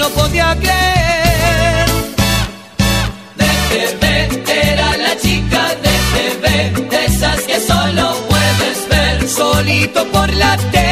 no podía creer. De TV era la chica de TV, de esas que solo puedes ver solito por la tele.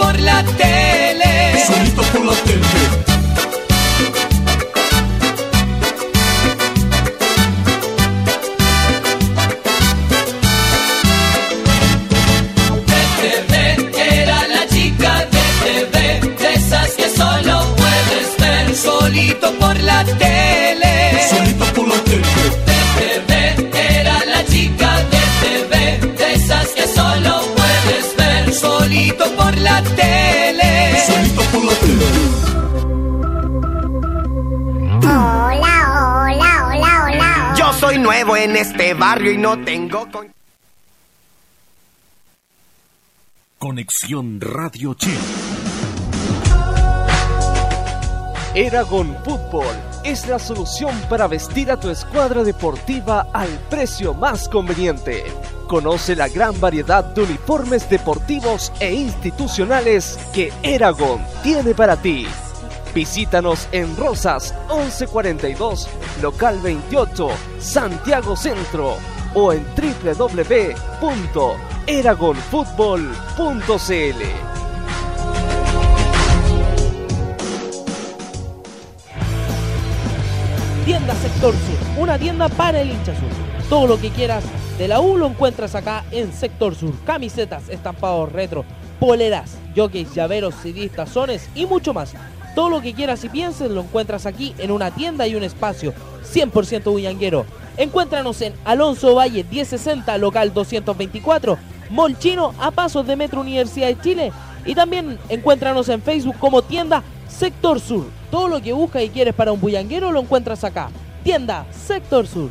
Por la tele. Por la tele. Barrio y no tengo con... Conexión Radio Chile. Eragon Fútbol es la solución para vestir a tu escuadra deportiva al precio más conveniente. Conoce la gran variedad de uniformes deportivos e institucionales que Eragon tiene para ti. Visítanos en Rosas 1142, local 28, Santiago Centro o en www.eragonfutbol.cl. Tienda Sector Sur, una tienda para el hincha sur. Todo lo que quieras de la U lo encuentras acá en Sector Sur. Camisetas, estampados retro, poleras, jockeys, llaveros, CDs, tazones y mucho más. Todo lo que quieras y pienses lo encuentras aquí en una tienda y un espacio 100% bullanguero. Encuéntranos en Alonso Valle 1060, local 224, Mall Chino a pasos de Metro Universidad de Chile. Y también encuéntranos en Facebook como tienda Sector Sur. Todo lo que buscas y quieres para un bullanguero lo encuentras acá. Tienda Sector Sur.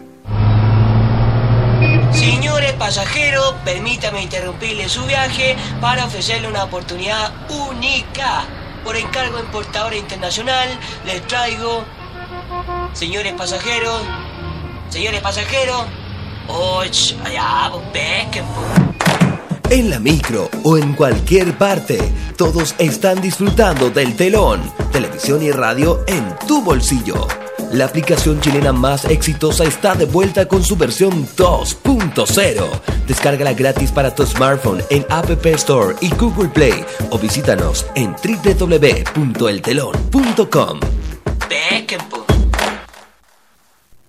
Señores pasajeros, permítame interrumpirle su viaje para ofrecerle una oportunidad única. Por encargo en Portadora Internacional les traigo, señores pasajeros, señores pasajeros, oh, ch, allá, pesquen. En la micro o en cualquier parte, todos están disfrutando del telón, televisión y radio en tu bolsillo. La aplicación chilena más exitosa está de vuelta con su versión 2.0. Descárgala gratis para tu smartphone en App Store y Google Play o visítanos en pues.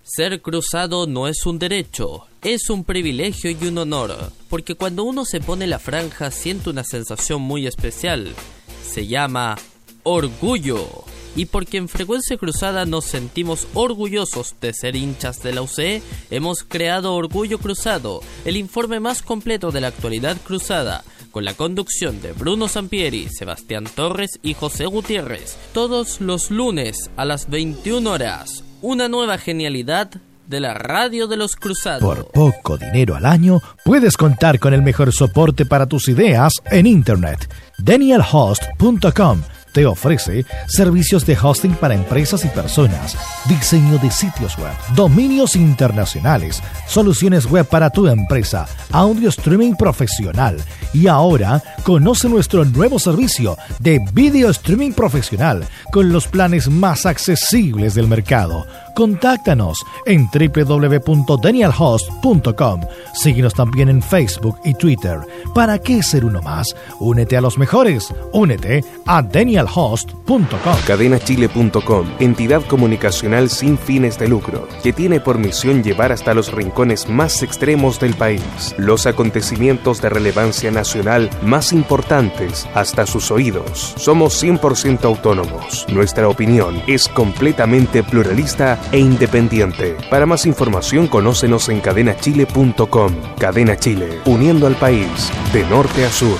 Ser cruzado no es un derecho, es un privilegio y un honor, porque cuando uno se pone la franja siente una sensación muy especial. Se llama orgullo. Y porque en Frecuencia Cruzada nos sentimos orgullosos de ser hinchas de la UCE, hemos creado Orgullo Cruzado, el informe más completo de la actualidad cruzada, con la conducción de Bruno Sampieri, Sebastián Torres y José Gutiérrez, todos los lunes a las 21 horas. Una nueva genialidad de la radio de los cruzados. Por poco dinero al año, puedes contar con el mejor soporte para tus ideas en Internet. DanielHost.com te ofrece servicios de hosting para empresas y personas, diseño de sitios web, dominios internacionales, soluciones web para tu empresa, audio streaming profesional y ahora conoce nuestro nuevo servicio de video streaming profesional con los planes más accesibles del mercado. Contáctanos en www.danielhost.com. Síguenos también en Facebook y Twitter. ¿Para qué ser uno más? Únete a los mejores. Únete a danielhost.com. Cadenachile.com, entidad comunicacional sin fines de lucro, que tiene por misión llevar hasta los rincones más extremos del país los acontecimientos de relevancia nacional más importantes hasta sus oídos. Somos 100% autónomos. Nuestra opinión es completamente pluralista e independiente. Para más información, conócenos en cadenachile.com. Cadena Chile, uniendo al país de norte a sur.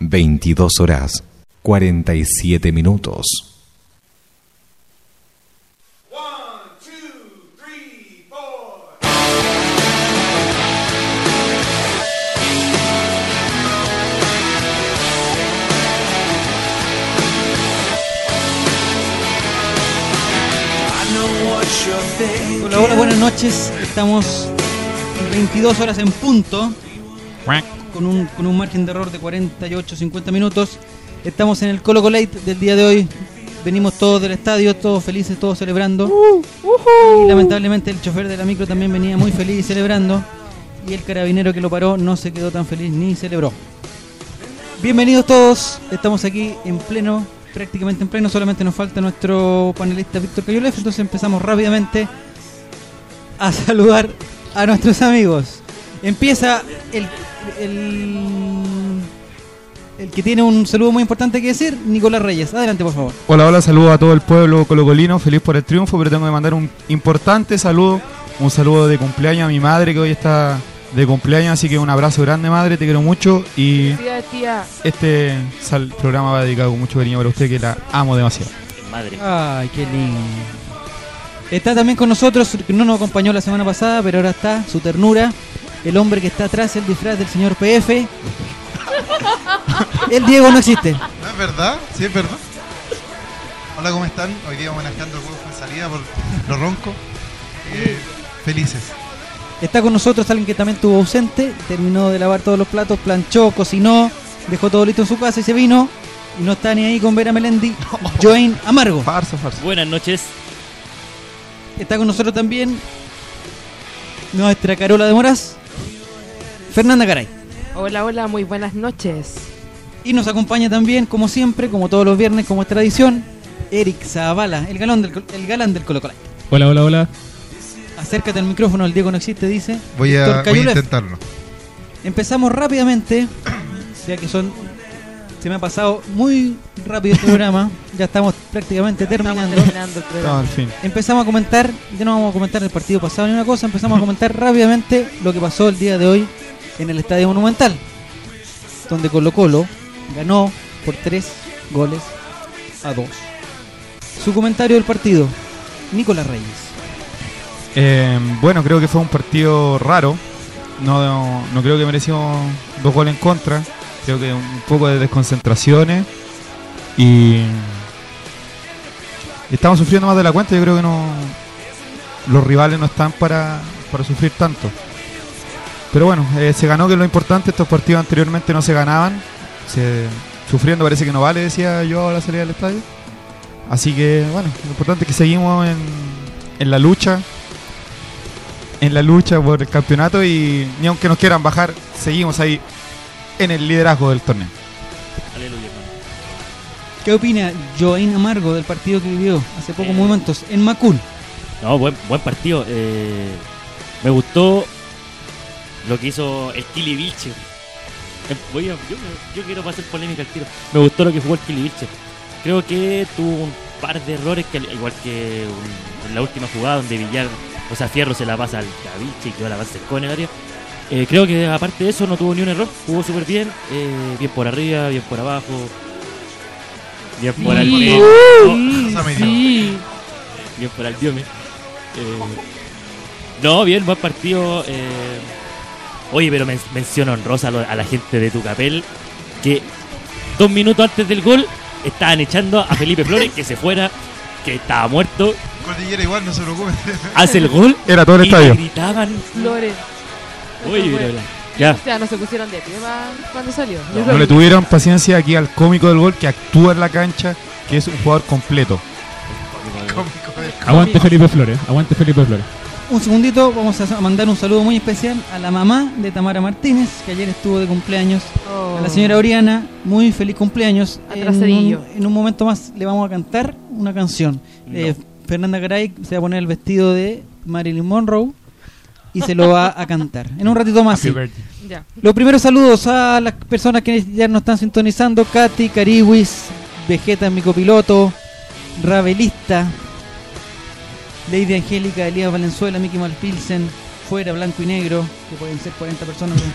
22 horas 47 minutos. Hola, hola, buenas noches. Estamos 22 horas en punto. Con un, con un margen de error de 48-50 minutos. Estamos en el Colo Colate del día de hoy. Venimos todos del estadio, todos felices, todos celebrando. Y lamentablemente el chofer de la micro también venía muy feliz y celebrando. Y el carabinero que lo paró no se quedó tan feliz ni celebró. Bienvenidos todos. Estamos aquí en pleno, prácticamente en pleno. Solamente nos falta nuestro panelista Víctor Cayolef. Entonces empezamos rápidamente a saludar a nuestros amigos. Empieza el, el, el que tiene un saludo muy importante que decir, Nicolás Reyes. Adelante, por favor. Hola, hola, saludo a todo el pueblo colocolino, feliz por el triunfo, pero tengo que mandar un importante saludo, un saludo de cumpleaños a mi madre que hoy está de cumpleaños, así que un abrazo grande madre, te quiero mucho y este sal- programa va dedicado con mucho cariño para usted que la amo demasiado. Madre. Ay, qué lindo. Está también con nosotros, no nos acompañó la semana pasada, pero ahora está, su ternura, el hombre que está atrás, el disfraz del señor PF. El Diego no existe. ¿No es verdad? Sí, es verdad. Hola, ¿cómo están? Hoy día manejando el huevo en salida por lo ronco. Eh, felices. Está con nosotros alguien que también estuvo ausente, terminó de lavar todos los platos, planchó, cocinó, dejó todo listo en su casa y se vino. Y no está ni ahí con Vera Melendi, Join Amargo. Farsa, farsa. Buenas noches. Está con nosotros también nuestra Carola de Moraz, Fernanda Garay. Hola, hola, muy buenas noches. Y nos acompaña también, como siempre, como todos los viernes, como es tradición, Eric Zavala, el galán del, el galán del Colo Colo. Hola, hola, hola. Acércate al micrófono, el Diego no existe, dice. Voy a, voy a intentarlo. Empezamos rápidamente, ya que son. Se me ha pasado muy rápido el programa. ya estamos prácticamente terminando. terminando el programa. No, al fin. Empezamos a comentar, ya no vamos a comentar el partido pasado ni una cosa, empezamos a comentar rápidamente lo que pasó el día de hoy en el Estadio Monumental, donde Colo Colo ganó por tres goles a dos. Su comentario del partido, Nicolás Reyes. Eh, bueno, creo que fue un partido raro. No, no creo que mereció dos goles en contra. Creo que un poco de desconcentraciones. Y estamos sufriendo más de la cuenta. Yo creo que no los rivales no están para, para sufrir tanto. Pero bueno, eh, se ganó que es lo importante. Estos partidos anteriormente no se ganaban. Se- sufriendo parece que no vale, decía yo a la salida del estadio. Así que bueno, lo importante es que seguimos en, en la lucha. En la lucha por el campeonato y ni aunque nos quieran bajar, seguimos ahí en el liderazgo del torneo. Aleluya, hermano. ¿Qué opina Joaín Amargo del partido que vivió hace pocos momentos en Macul? No, buen, buen partido. Eh, me gustó lo que hizo el Kili Vilche. Eh, voy a- yo, yo quiero pasar polémica al tiro. Me gustó lo que jugó el Kili Vilche. Creo que tuvo un par de errores, que al igual que en la última jugada donde Villar, o sea, Fierro se la pasa al Vilche y quedó la base con el área. Eh, creo que aparte de eso no tuvo ni un error, jugó súper bien, eh, bien por arriba, bien por abajo, bien por al dio. Bien por al diome. Eh, no, bien, buen partido. eh. Oye, pero men menciono honrosa a, la gente de Tucapel que dos minutos antes del gol estaban echando a Felipe Flores que se fuera, que estaba muerto. Cordillera igual, no se preocupen. Hace el gol. Era todo el y estadio. gritaban. Flores. Oye, pero la- ya. O sea, no se pusieron de pie cuando salió. No le tuvieron paciencia aquí al cómico del gol que actúa en la cancha, que es un jugador completo. Aguante Felipe Flores, aguante Felipe Flores. Un segundito, vamos a mandar un saludo muy especial a la mamá de Tamara Martínez, que ayer estuvo de cumpleaños. Oh. A la señora Oriana, muy feliz cumpleaños. En Atrasadillo. un, en un momento más le vamos a cantar una canción. Eh, Fernanda Garay se va a poner el vestido de Marilyn Monroe y se lo va a cantar. En un ratito más. Sí. Ya. Los primeros saludos a las personas que ya nos están sintonizando: Katy, Cariwis, Vegeta, mi copiloto, Ravelista, Lady Angélica, Elías Valenzuela, Mickey Malpilsen, Fuera, Blanco y Negro, que pueden ser 40 personas. los-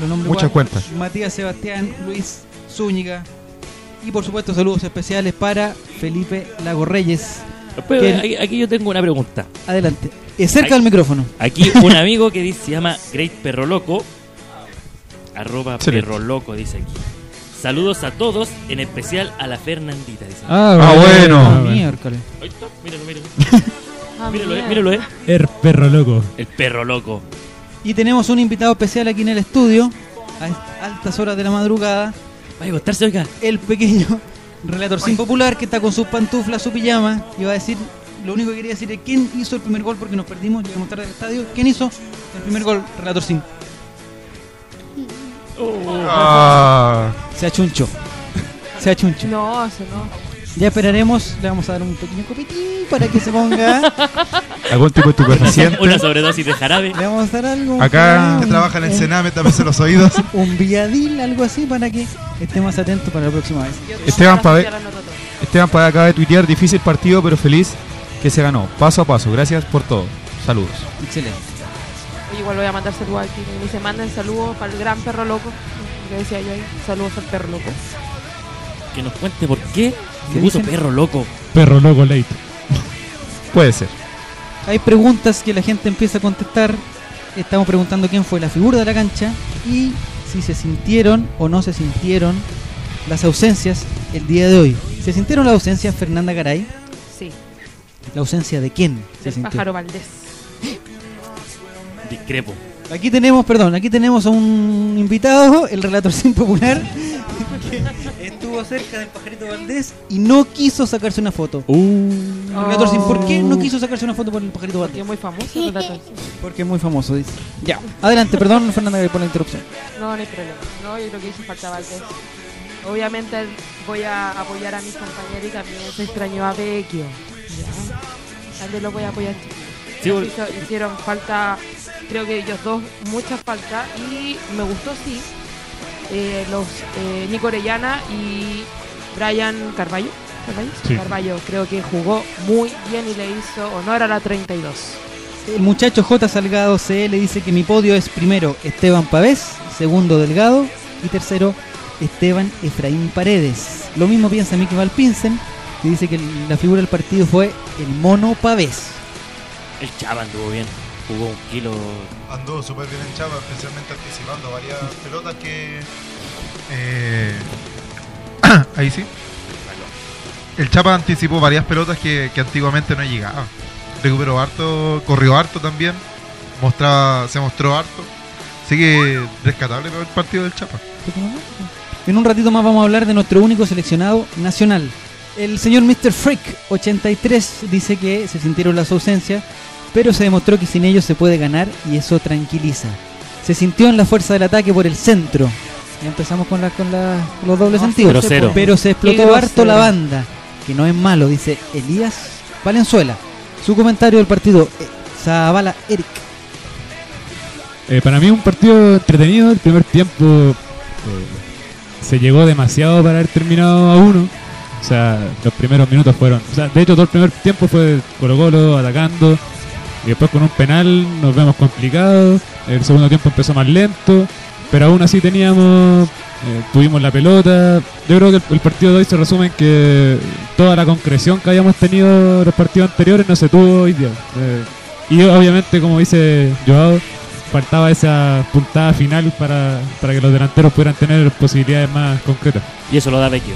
Los nombres Muchas igual. cuentas. Matías Sebastián, Luis Zúñiga. Y por supuesto, saludos especiales para Felipe Lago Reyes. Pero que- aquí, aquí yo tengo una pregunta. Adelante. Eh, cerca del micrófono. Aquí un amigo que dice, se llama Great Perro Loco. Arroba Excelente. Perro Loco, dice aquí. Saludos a todos, en especial a la Fernandita. Dice. Ah, Ah, bueno. Ah, Ah, bueno. miércoles. Ahí está, míralo, míralo. Ah, míralo, eh, míralo, eh. Er perro loco. El perro loco. Y tenemos un invitado especial aquí en el estudio, a altas horas de la madrugada, Vaya a acostarse, oiga. el pequeño relator sin popular que está con sus pantuflas, su pijama, y va a decir, lo único que quería decir es quién hizo el primer gol porque nos perdimos, llegamos tarde al estadio, quién hizo el primer gol, relator sin. Ah, Se achunchó. Se achunchó. No, eso no. Ya esperaremos, le vamos a dar un pequeño copetín para que se ponga. algún tipo de estupefaciente. Una sobredosis de jarabe. Le vamos a dar algo. Acá- Que trabaja en el Sename, tápese los oídos. Un viadil, algo así, para que esté más atento para la próxima vez. Esteban Pave. Esteban Pave acaba de tuitear, difícil partido pero feliz que se ganó. Paso a paso, gracias por todo. Saludos. Excelente. Igual voy a mandar saludos aquí. Me dice, manden saludos para el gran perro loco. Que decía yo ahí. Saludos al perro loco. Que nos cuente por qué se ¿Qué puso dicen? perro loco. Perro loco late. Puede ser. Hay preguntas que la gente empieza a contestar. Estamos preguntando quién fue la figura de la cancha y si se sintieron o no se sintieron las ausencias el día de hoy. ¿Se sintieron las ausencias Fernanda Garay? Sí. ¿La ausencia de quién se Del sintió? pájaro Valdés. Discrepo. Aquí tenemos, perdón, aquí tenemos a un invitado, el relator sin popular, que estuvo cerca del pajarito Valdés y no quiso sacarse una foto. El relator sin, ¿por qué no quiso sacarse una foto por el pajarito Porque Valdés? es muy famoso el relator. Porque es muy famoso, dice. Ya. Adelante, perdón Fernanda por la interrupción. No, no hay problema. No, yo creo que hizo falta Valdés. Obviamente voy a apoyar a mis compañeros y también se extrañó a Vecchio. Ya. También lo voy a apoyar. Sí, Nos bueno. hizo- hicieron falta, creo que ellos dos, mucha falta. Y me gustó, sí, eh, los eh, Nico Orellana y Brian Carballo. Carballo, Sí. Carballo creo que jugó muy bien y le hizo honor a la 32. El muchacho J. Salgado CL dice que mi podio es primero Esteban Pavés, segundo Delgado y tercero Esteban Efraín Paredes. Lo mismo piensa Mickey Valpinsen, que dice que la figura del partido fue el mono Pavés. El Chava anduvo bien. Jugó un kilo. Andó súper bien en Chapa, especialmente anticipando varias pelotas que. eh, ahí sí. El Chapa anticipó varias pelotas que, que antiguamente no llegaban. Recuperó harto, corrió harto también. Mostraba, se mostró harto. Así que rescatable el partido del Chapa. En un ratito más vamos a hablar de nuestro único seleccionado nacional. El señor Mr. Freak 83 dice que se sintieron las ausencias, pero se demostró que sin ellos se puede ganar y eso tranquiliza. Se sintió en la fuerza del ataque por el centro. Ya empezamos con, la, con la- los dobles No, sentidos. Pero se explotó harto la banda, que no es malo, dice Elías Valenzuela. Su comentario del partido, eh, Zavala Eric. Eh, para mí un partido entretenido. El primer tiempo eh, se llegó demasiado para haber terminado a uno. O sea, los primeros minutos fueron... O sea, de hecho todo el primer tiempo fue Colo Colo atacando. Y después con un penal nos vemos complicados. El segundo tiempo empezó más lento. Pero aún así teníamos. eh, tuvimos la pelota. Yo creo que el, el partido de hoy se resume en que toda la concreción que habíamos tenido en los partidos anteriores no se tuvo hoy día. Eh, y obviamente, como dice Joao, faltaba esa puntada final para, para que los delanteros pudieran tener posibilidades más concretas. Y eso lo da Vecchio.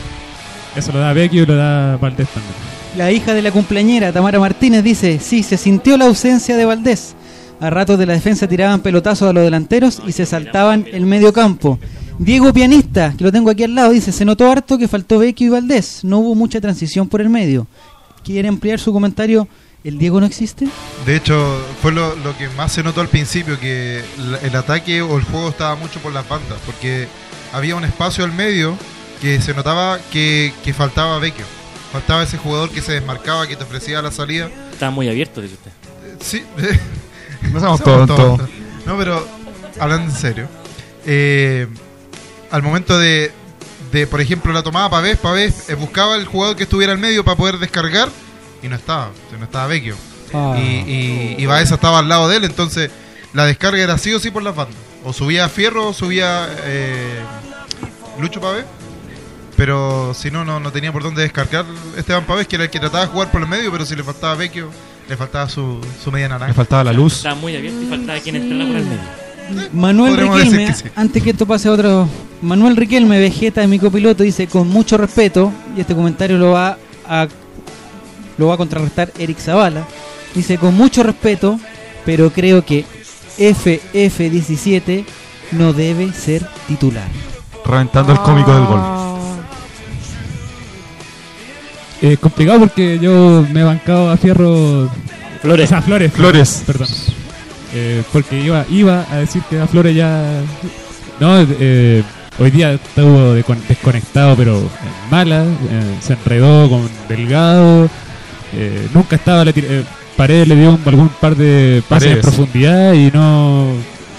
Eso lo da Vecchio y lo da Valdés también. La hija de la cumpleañera, Tamara Martínez, dice, sí, se sintió la ausencia de Valdés. A ratos de la defensa tiraban pelotazos a los delanteros y se saltaban el medio campo. Diego Pianista, que lo tengo aquí al lado, dice, se notó harto que faltó Vecchio y Valdés. No hubo mucha transición por el medio. ¿Quiere ampliar su comentario? ¿El Diego no existe? De hecho, fue lo, que más se notó al principio, que el ataque o el juego estaba mucho por las bandas, porque había un espacio al medio que se notaba que, que faltaba Vecchio. Faltaba ese jugador que se desmarcaba, que te ofrecía la salida. Estaba muy abierto, dice usted. Sí. No somos todos tontos. No, pero hablando en serio. eh, al momento de, de, por ejemplo, la tomada Pavés, Pavés eh, buscaba el jugador que estuviera al medio para poder descargar y no estaba. no estaba Vecchio. Ah. Y, y, y Baeza estaba al lado de él, entonces la descarga era sí o sí por las bandas. O subía Fierro o subía eh, Lucho Pavés. Pero si no, no, no tenía por dónde descargar Esteban Pavés, que era el que trataba de jugar por el medio, pero si le faltaba Vecchio, le faltaba su, su media naranja. Le faltaba la luz. Estaba muy abierto y faltaba quien entrara por el medio. Manuel Riquelme, decir que sí. antes que esto pase a otro. Manuel Riquelme, Vegeta de mi copiloto, dice con mucho respeto, y este comentario lo va a lo va a contrarrestar Eric Zavala. Dice con mucho respeto, pero creo que FF17 no debe ser titular. Reventando el cómico del gol. Es complicado porque yo me he bancado a Fierro. Flores. O sea, Flores. Flores. Perdón. Eh, porque iba, iba a decir que a Flores ya. No, eh, hoy día estuvo de- desconectado, pero en mala. eh, se enredó con Delgado. eh, nunca estaba. Eh, Paredes le dio un- algún par de pases en profundidad y no.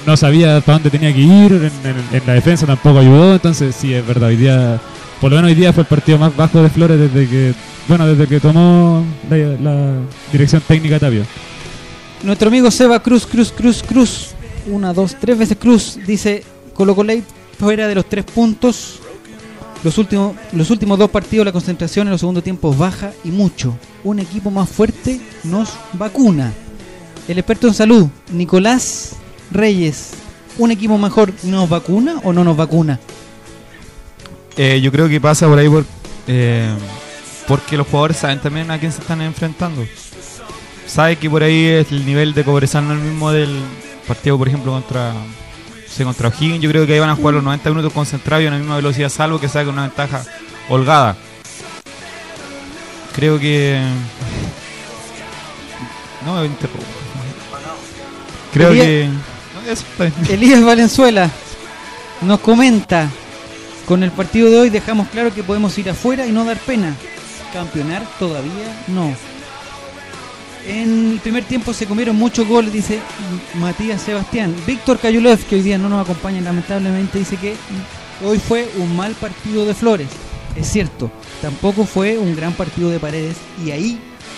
No sabía para dónde tenía que ir. En, en- en la defensa tampoco ayudó. Entonces, sí, es verdad. Hoy día. Por lo menos hoy día fue el partido más bajo de Flores desde que. Bueno, desde que tomó la, dirección técnica Tapio. Nuestro amigo Seba Cruz, Cruz, Cruz, Cruz, una, dos, tres veces Cruz, dice Colo Colate fuera de los tres puntos. Los últimos, los últimos dos partidos la concentración en los segundos tiempos baja y mucho. Un equipo más fuerte nos vacuna. El experto en salud, Nicolás Reyes, ¿un equipo mejor nos vacuna o no nos vacuna? Eh, yo creo que pasa por ahí por, eh, porque los jugadores saben también a quién se están enfrentando. Sabe que por ahí el nivel de Cobresal no es el mismo del partido, por ejemplo, contra no sé, contra O'Higgins. Yo creo que ahí van a jugar los 90 minutos concentrados y a la misma velocidad, salvo que saque una ventaja holgada. Creo que. No me interrumpo. Creo Elías- que. No, eso. Elías Valenzuela nos comenta, con el partido de hoy dejamos claro que podemos ir afuera y no dar pena. Campeonar todavía no. En el primer tiempo se comieron muchos goles, dice Matías Sebastián. Víctor Cayulev, que hoy día no nos acompaña lamentablemente, dice que hoy fue un mal partido de Flores. Es cierto, tampoco fue un gran partido de Paredes y ahí,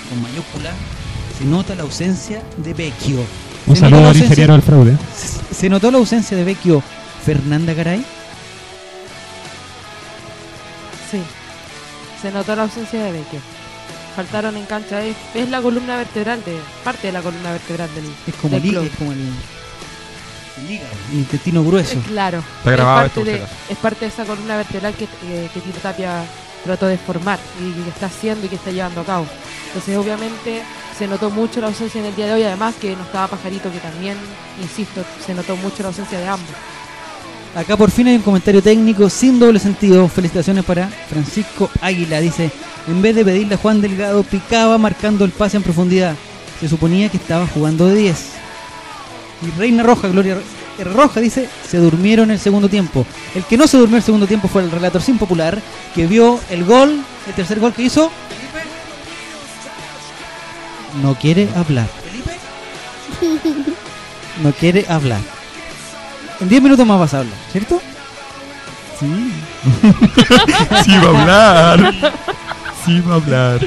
con mayúscula, se nota la ausencia de Vecchio. Un Se saludo al ingeniero del fraude. ¿Se- ¿Se notó la ausencia de Vecchio Fernanda Garay? Sí. Se notó la ausencia de Vecchio. Faltaron en cancha. Es, es la columna vertebral de. parte de la columna vertebral del. Es como, del el, club. es como el, el hígado, el intestino grueso. Claro. Está grabado es, esto, parte de, es parte de esa columna vertebral que, eh, que Tito Tapia trató de formar y que está haciendo y que está llevando a cabo. Entonces, obviamente, se notó mucho la ausencia en el día de hoy. Además, que no estaba Pajarito, que también, insisto, se notó mucho la ausencia de ambos. Acá por fin hay un comentario técnico sin doble sentido. Felicitaciones para Francisco Águila. Dice, en vez de pedirle a Juan Delgado, picaba marcando el pase en profundidad. Se suponía que estaba jugando de 10. Y Reina Roja, Gloria. Roja, dice, se durmieron el segundo tiempo. El que no se durmió el segundo tiempo fue el relator sin popular, que vio el gol, el tercer gol que hizo. No quiere hablar. No quiere hablar. En 10 minutos más vas a hablar, ¿cierto? Sí. Sí va a hablar. Sí va a hablar.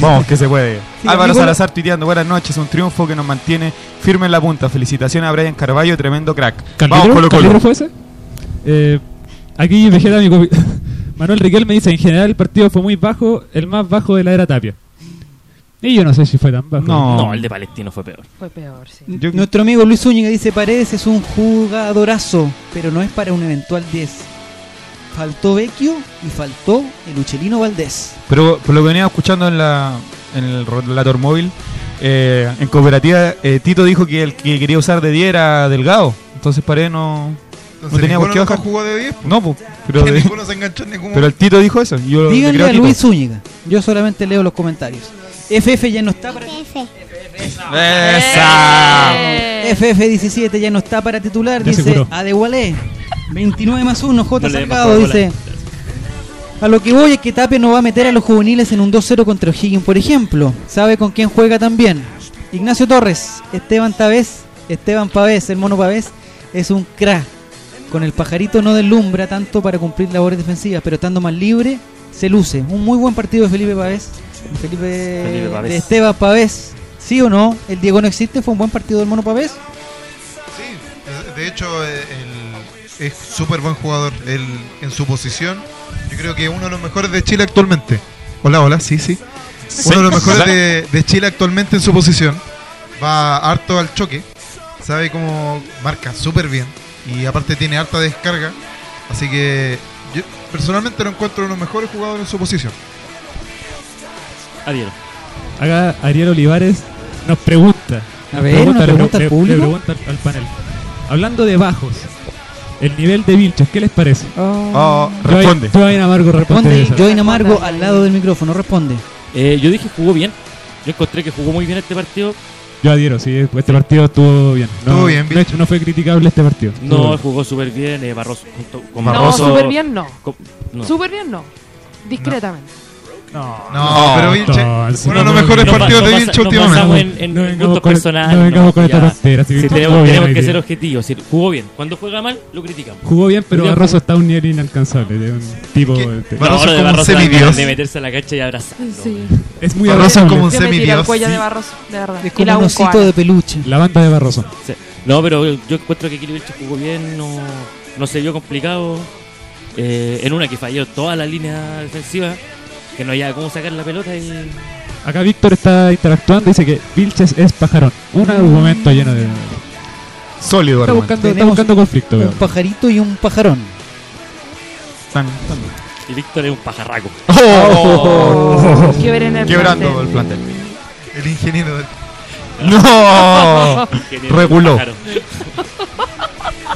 Vamos, que se puede. Sí, Álvaro amigo- Salazar tuiteando, buenas noches, un triunfo que nos mantiene firme en la punta. Felicitaciones a Brian Carballo, tremendo crack. Vamos. Colo Colo. ¿Carlitro fue ese? Eh, aquí Vegeta, mi copi- Manuel Riquel me dice, en general el partido fue muy bajo, el más bajo de la era Tapia. Y yo no sé si fue tan bajo. No, el de Palestino fue peor. Fue peor, sí. Nuestro amigo Luis Zúñiga dice Paredes es un jugadorazo, pero no es para un eventual 10. Faltó Vecchio y faltó el Uchelino Valdés. Pero por lo que venía escuchando en, la, en el relator móvil, eh, en cooperativa, eh, Tito dijo que el que quería usar de 10 era Delgado. Entonces Paredes no, no Entonces, tenía por qué bajar. jugó de 10, pues. No, pues, pero, de- se enganchó en ningún pero el Tito dijo eso. y Yo le Díganle creo a. Luis Zúñiga. Yo solamente leo los comentarios. FF ya no está para ¡Esa! FF17 ya no está para titular, Ya dice curó. Adegualé. 29 más 1, J. No Salgado dice. A lo que voy es que Tapia no va a meter a los juveniles en un 2-0 contra O'Higgins, por ejemplo. Sabe con quién juega también. Ignacio Torres, Esteban Tavés, Esteban Pavés, el mono Pavés, es un crack. Con el pajarito no deslumbra tanto para cumplir labores defensivas, pero estando más libre, se luce. Un muy buen partido de Felipe Pavés. Felipe, Felipe Pavés. de Esteban Pavés. ¿Sí o no? ¿El Diego no existe? ¿Fue un buen partido del mono Pavés? Sí, de hecho, es súper buen jugador. Él en su posición, yo creo que uno de los mejores de Chile actualmente. Hola, hola, sí, sí. Uno de los mejores de, de Chile actualmente en su posición. Va harto al choque. Sabe cómo marca súper bien. Y aparte tiene harta descarga. Así que yo personalmente lo encuentro uno de los mejores jugadores en su posición. Adiós. Acá Ariel Olivares nos pregunta. A ver, ¿una le- pregunta al le- público? le pregunta al, al panel. Hablando de bajos, el nivel de Vilches, ¿qué les parece? Oh, Joy- responde. Joy Amargo responde. Responde. Join Amargo al lado del micrófono, responde. Eh, yo dije jugó bien. Yo encontré que jugó muy bien este partido. Yo adhiero, sí, este partido estuvo bien. No, Estuvo bien, de Vilches. hecho, no fue criticable este partido. No, bien. jugó súper bien. Eh, Barroso junto con No, Barroso. súper bien no. con- no. Súper bien no. Discretamente. No, No, pero Vilche, uno de no, los mejores no, partidos no de Vilche no últimamente. en, en No con- personales. no vengamos con esta tontera, si tenemos, que ser objetivos. Si jugó bien. Cuando juega mal, lo criticamos. Jugó bien, pero Barroso está a un nivel inalcanzable. De un tipo. Barroso No, es de como un semidios. de meterse a la cancha y abrazarlo. Sí. es muy Barroso es como un semidios. cuello Sí. de Barroso, de verdad. Es como un osito de peluche. La banda de Barroso. No, pero yo encuentro que Kili Vilche jugó bien, no, no se vio complicado. Eh, en una que falló toda la línea defensiva, que no había cómo sacar la pelota y Acá Víctor está interactuando y dice que Vilches es pajarón. Un argumento lleno de. Sólido, Está argumento. buscando, está buscando conflicto, Un veo. pajarito y un pajarón. Tan- y Víctor es un pajarraco. Oh. El Quebrando plantel. el plantel. El ingeniero del. ¡No! Reguló.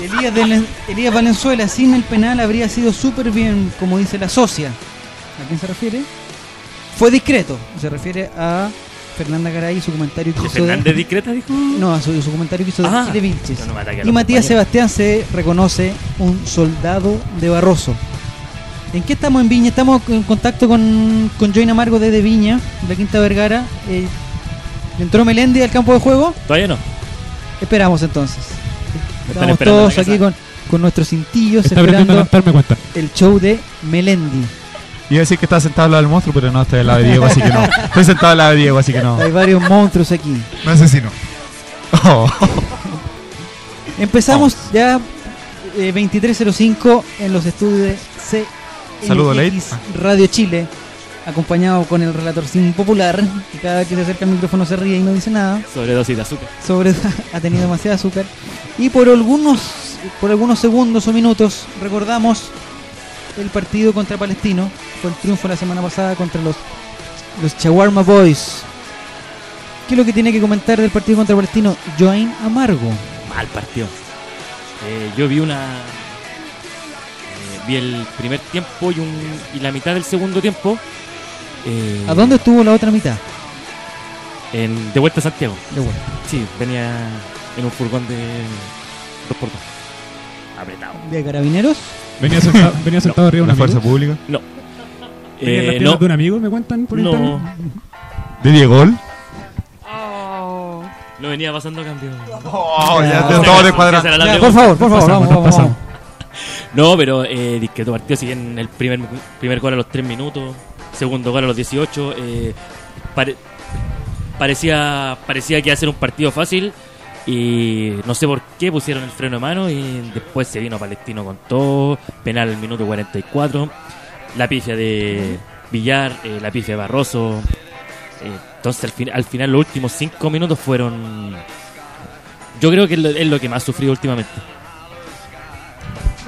Elías, de- Elías Valenzuela sin el penal habría sido súper bien, como dice la socia. ¿A quién se refiere? Fue discreto. Se refiere a Fernanda Garay y su comentario que ¿Que hizo de- discreta dijo? No, a su, su comentario que hizo de Ah. Chile Vilches. No, Y Matías compañeros. Sebastián se reconoce un soldado de Barroso. ¿En qué estamos en Viña? Estamos en contacto con, con Join Amargo desde Viña, la Quinta Vergara. Eh, ¿Entró Melendi al campo de juego? Todavía no. Esperamos entonces. Estamos todos aquí con, con nuestros cintillos Está esperando cuenta. el show de Melendi. Iba a decir que estaba sentado al lado del monstruo, pero no, estoy al lado de Diego, así que no. Estoy sentado al lado de Diego, así que no. Hay varios monstruos aquí. Me asesino. Oh. Empezamos ya eh, 23.05 en los estudios de Saludo, Leite. CNX Radio Chile, acompañado con el relator sin popular, que cada vez que se acerca al micrófono se ríe y no dice nada. Sobredosis de azúcar. Sobre ha tenido demasiado azúcar. Y por algunos, por algunos segundos o minutos recordamos el partido contra Palestino. Fue el triunfo la semana pasada contra los, los Chawarma Boys. ¿Qué es lo que tiene que comentar del partido contra Palestino? Join Amargo. Mal partido. Eh, yo vi una. eh, vi el primer tiempo y, un, y la mitad del segundo tiempo. eh, ¿A dónde estuvo la otra mitad? En, de vuelta a Santiago. De vuelta. Sí, venía en un furgón de dos por dos. Apretado. ¿De carabineros? Venía sentado, venía sentado arriba de ¿La un fuerza pública? No. Venía en las Eh, piernas no. de un amigo, me cuentan por No. internet. ¿De Diego? Oh. No venía pasando cambio. Oh, ya te todo descuadrado. esa era la Ya, por pregunta. favor, por favor, Pasamos, vamos, vamos, pasamos. vamos. No, pero eh, discreto partido, si bien el primer, primer gol a los 3 minutos, segundo gol a los 18, eh, pare- parecía, parecía que iba a ser un partido fácil y no sé por qué pusieron el freno de mano y después se vino Palestino con todo, penal al minuto 44, la pifia de Villar, eh, la pifia de Barroso. eh, entonces al, fin- al final los últimos cinco minutos fueron... Yo creo que es lo, que más sufrido últimamente.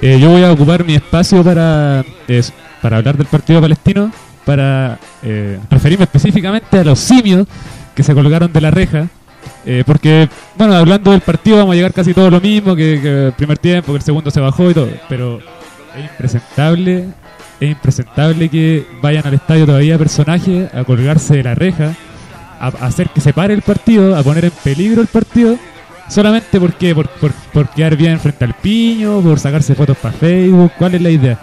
Eh, yo voy a ocupar mi espacio para, es- para hablar del partido palestino, para eh, referirme específicamente a los simios que se colgaron de la reja. Eh, porque, bueno, hablando del partido vamos a llegar casi todo lo mismo que, que el primer tiempo, que el segundo se bajó y todo. Pero es impresentable, es impresentable que vayan al estadio todavía personajes a colgarse de la reja, a, hacer que se pare el partido, a poner en peligro el partido. Solamente porque por, por, por quedar bien frente al piño, por sacarse fotos para Facebook, ¿cuál es la idea?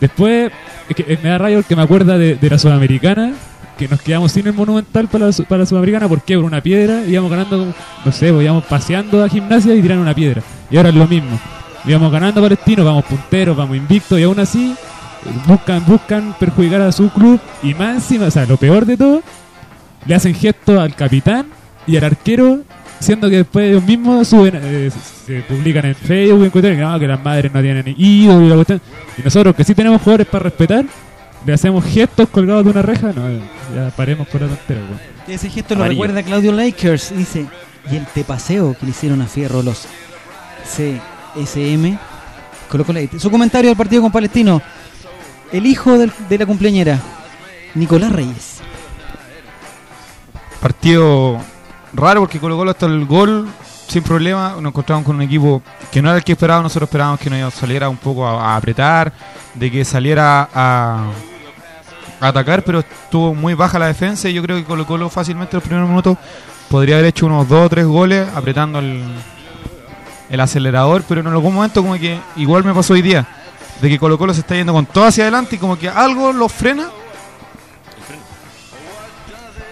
Después, es que eh, me da rayo porque me acuerda de, de la Sudamericana, que nos quedamos sin el Monumental para la, para la Sudamericana, ¿por qué? Una piedra, íbamos ganando, no sé, pues, íbamos paseando a gimnasia y tiraron una piedra. Y ahora es lo mismo. Íbamos ganando a vamos punteros, vamos invictos, y aún así eh, buscan, buscan perjudicar a su club, y más encima, o sea, lo peor de todo, le hacen gestos al capitán y al arquero, siendo que después ellos mismos suben, eh, se, publican en Facebook, en Twitter, que, no, que las madres no tienen ídolos y. Y nosotros que sí tenemos jugadores para respetar, le hacemos gestos colgados de una reja, no, ya paremos con la tontera. weón. Ese gesto lo Amarillo. recuerda a Claudio Lakers. Dice, y el tepaseo que le hicieron a Fierro los CSM. Colo Colo Light. Su comentario del partido con Palestino. El hijo del- de la cumpleañera, Nicolás Reyes. Partido raro porque Colo Colo hasta el gol sin problema. Nos encontramos con un equipo que no era el que esperábamos. Nosotros esperábamos que nos saliera un poco a, a apretar, de que saliera a atacar, pero estuvo muy baja la defensa. Y yo creo que Colo Colo fácilmente en los primeros minutos podría haber hecho unos 2 o 3 goles apretando el, el acelerador. Pero en algún momento, como que igual me pasó hoy día, de que Colo Colo se está yendo con todo hacia adelante y como que algo lo frena.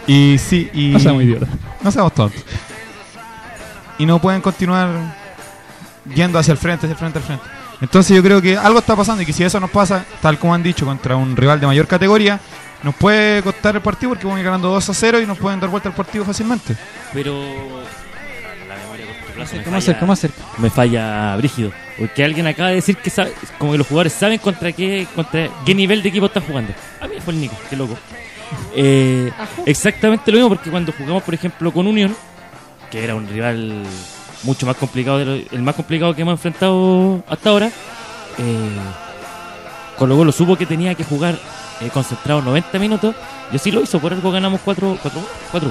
Y sí, y. No seamos idiotas. No seamos tontos. Y no pueden continuar yendo hacia el frente, hacia el frente, hacia el frente. Entonces yo creo que algo está pasando y que si eso nos pasa, tal como han dicho, contra un rival de mayor categoría, nos puede costar el partido porque vamos a ir ganando 2 a 0 y nos pueden dar vuelta el partido fácilmente. Pero plazo falla- cerca, más cerca. Me falla brígido. Porque alguien acaba de decir que sabe, como que los jugadores saben contra qué, contra qué nivel de equipo están jugando. A mí fue el Nico, qué loco. Eh, exactamente lo mismo porque cuando jugamos, por ejemplo, con Unión, que era un rival mucho más complicado, de lo- el más complicado que hemos enfrentado hasta ahora, eh, Colo Colo supo que tenía que jugar eh, concentrado 90 minutos y así lo hizo, por algo ganamos 4 4 4-1.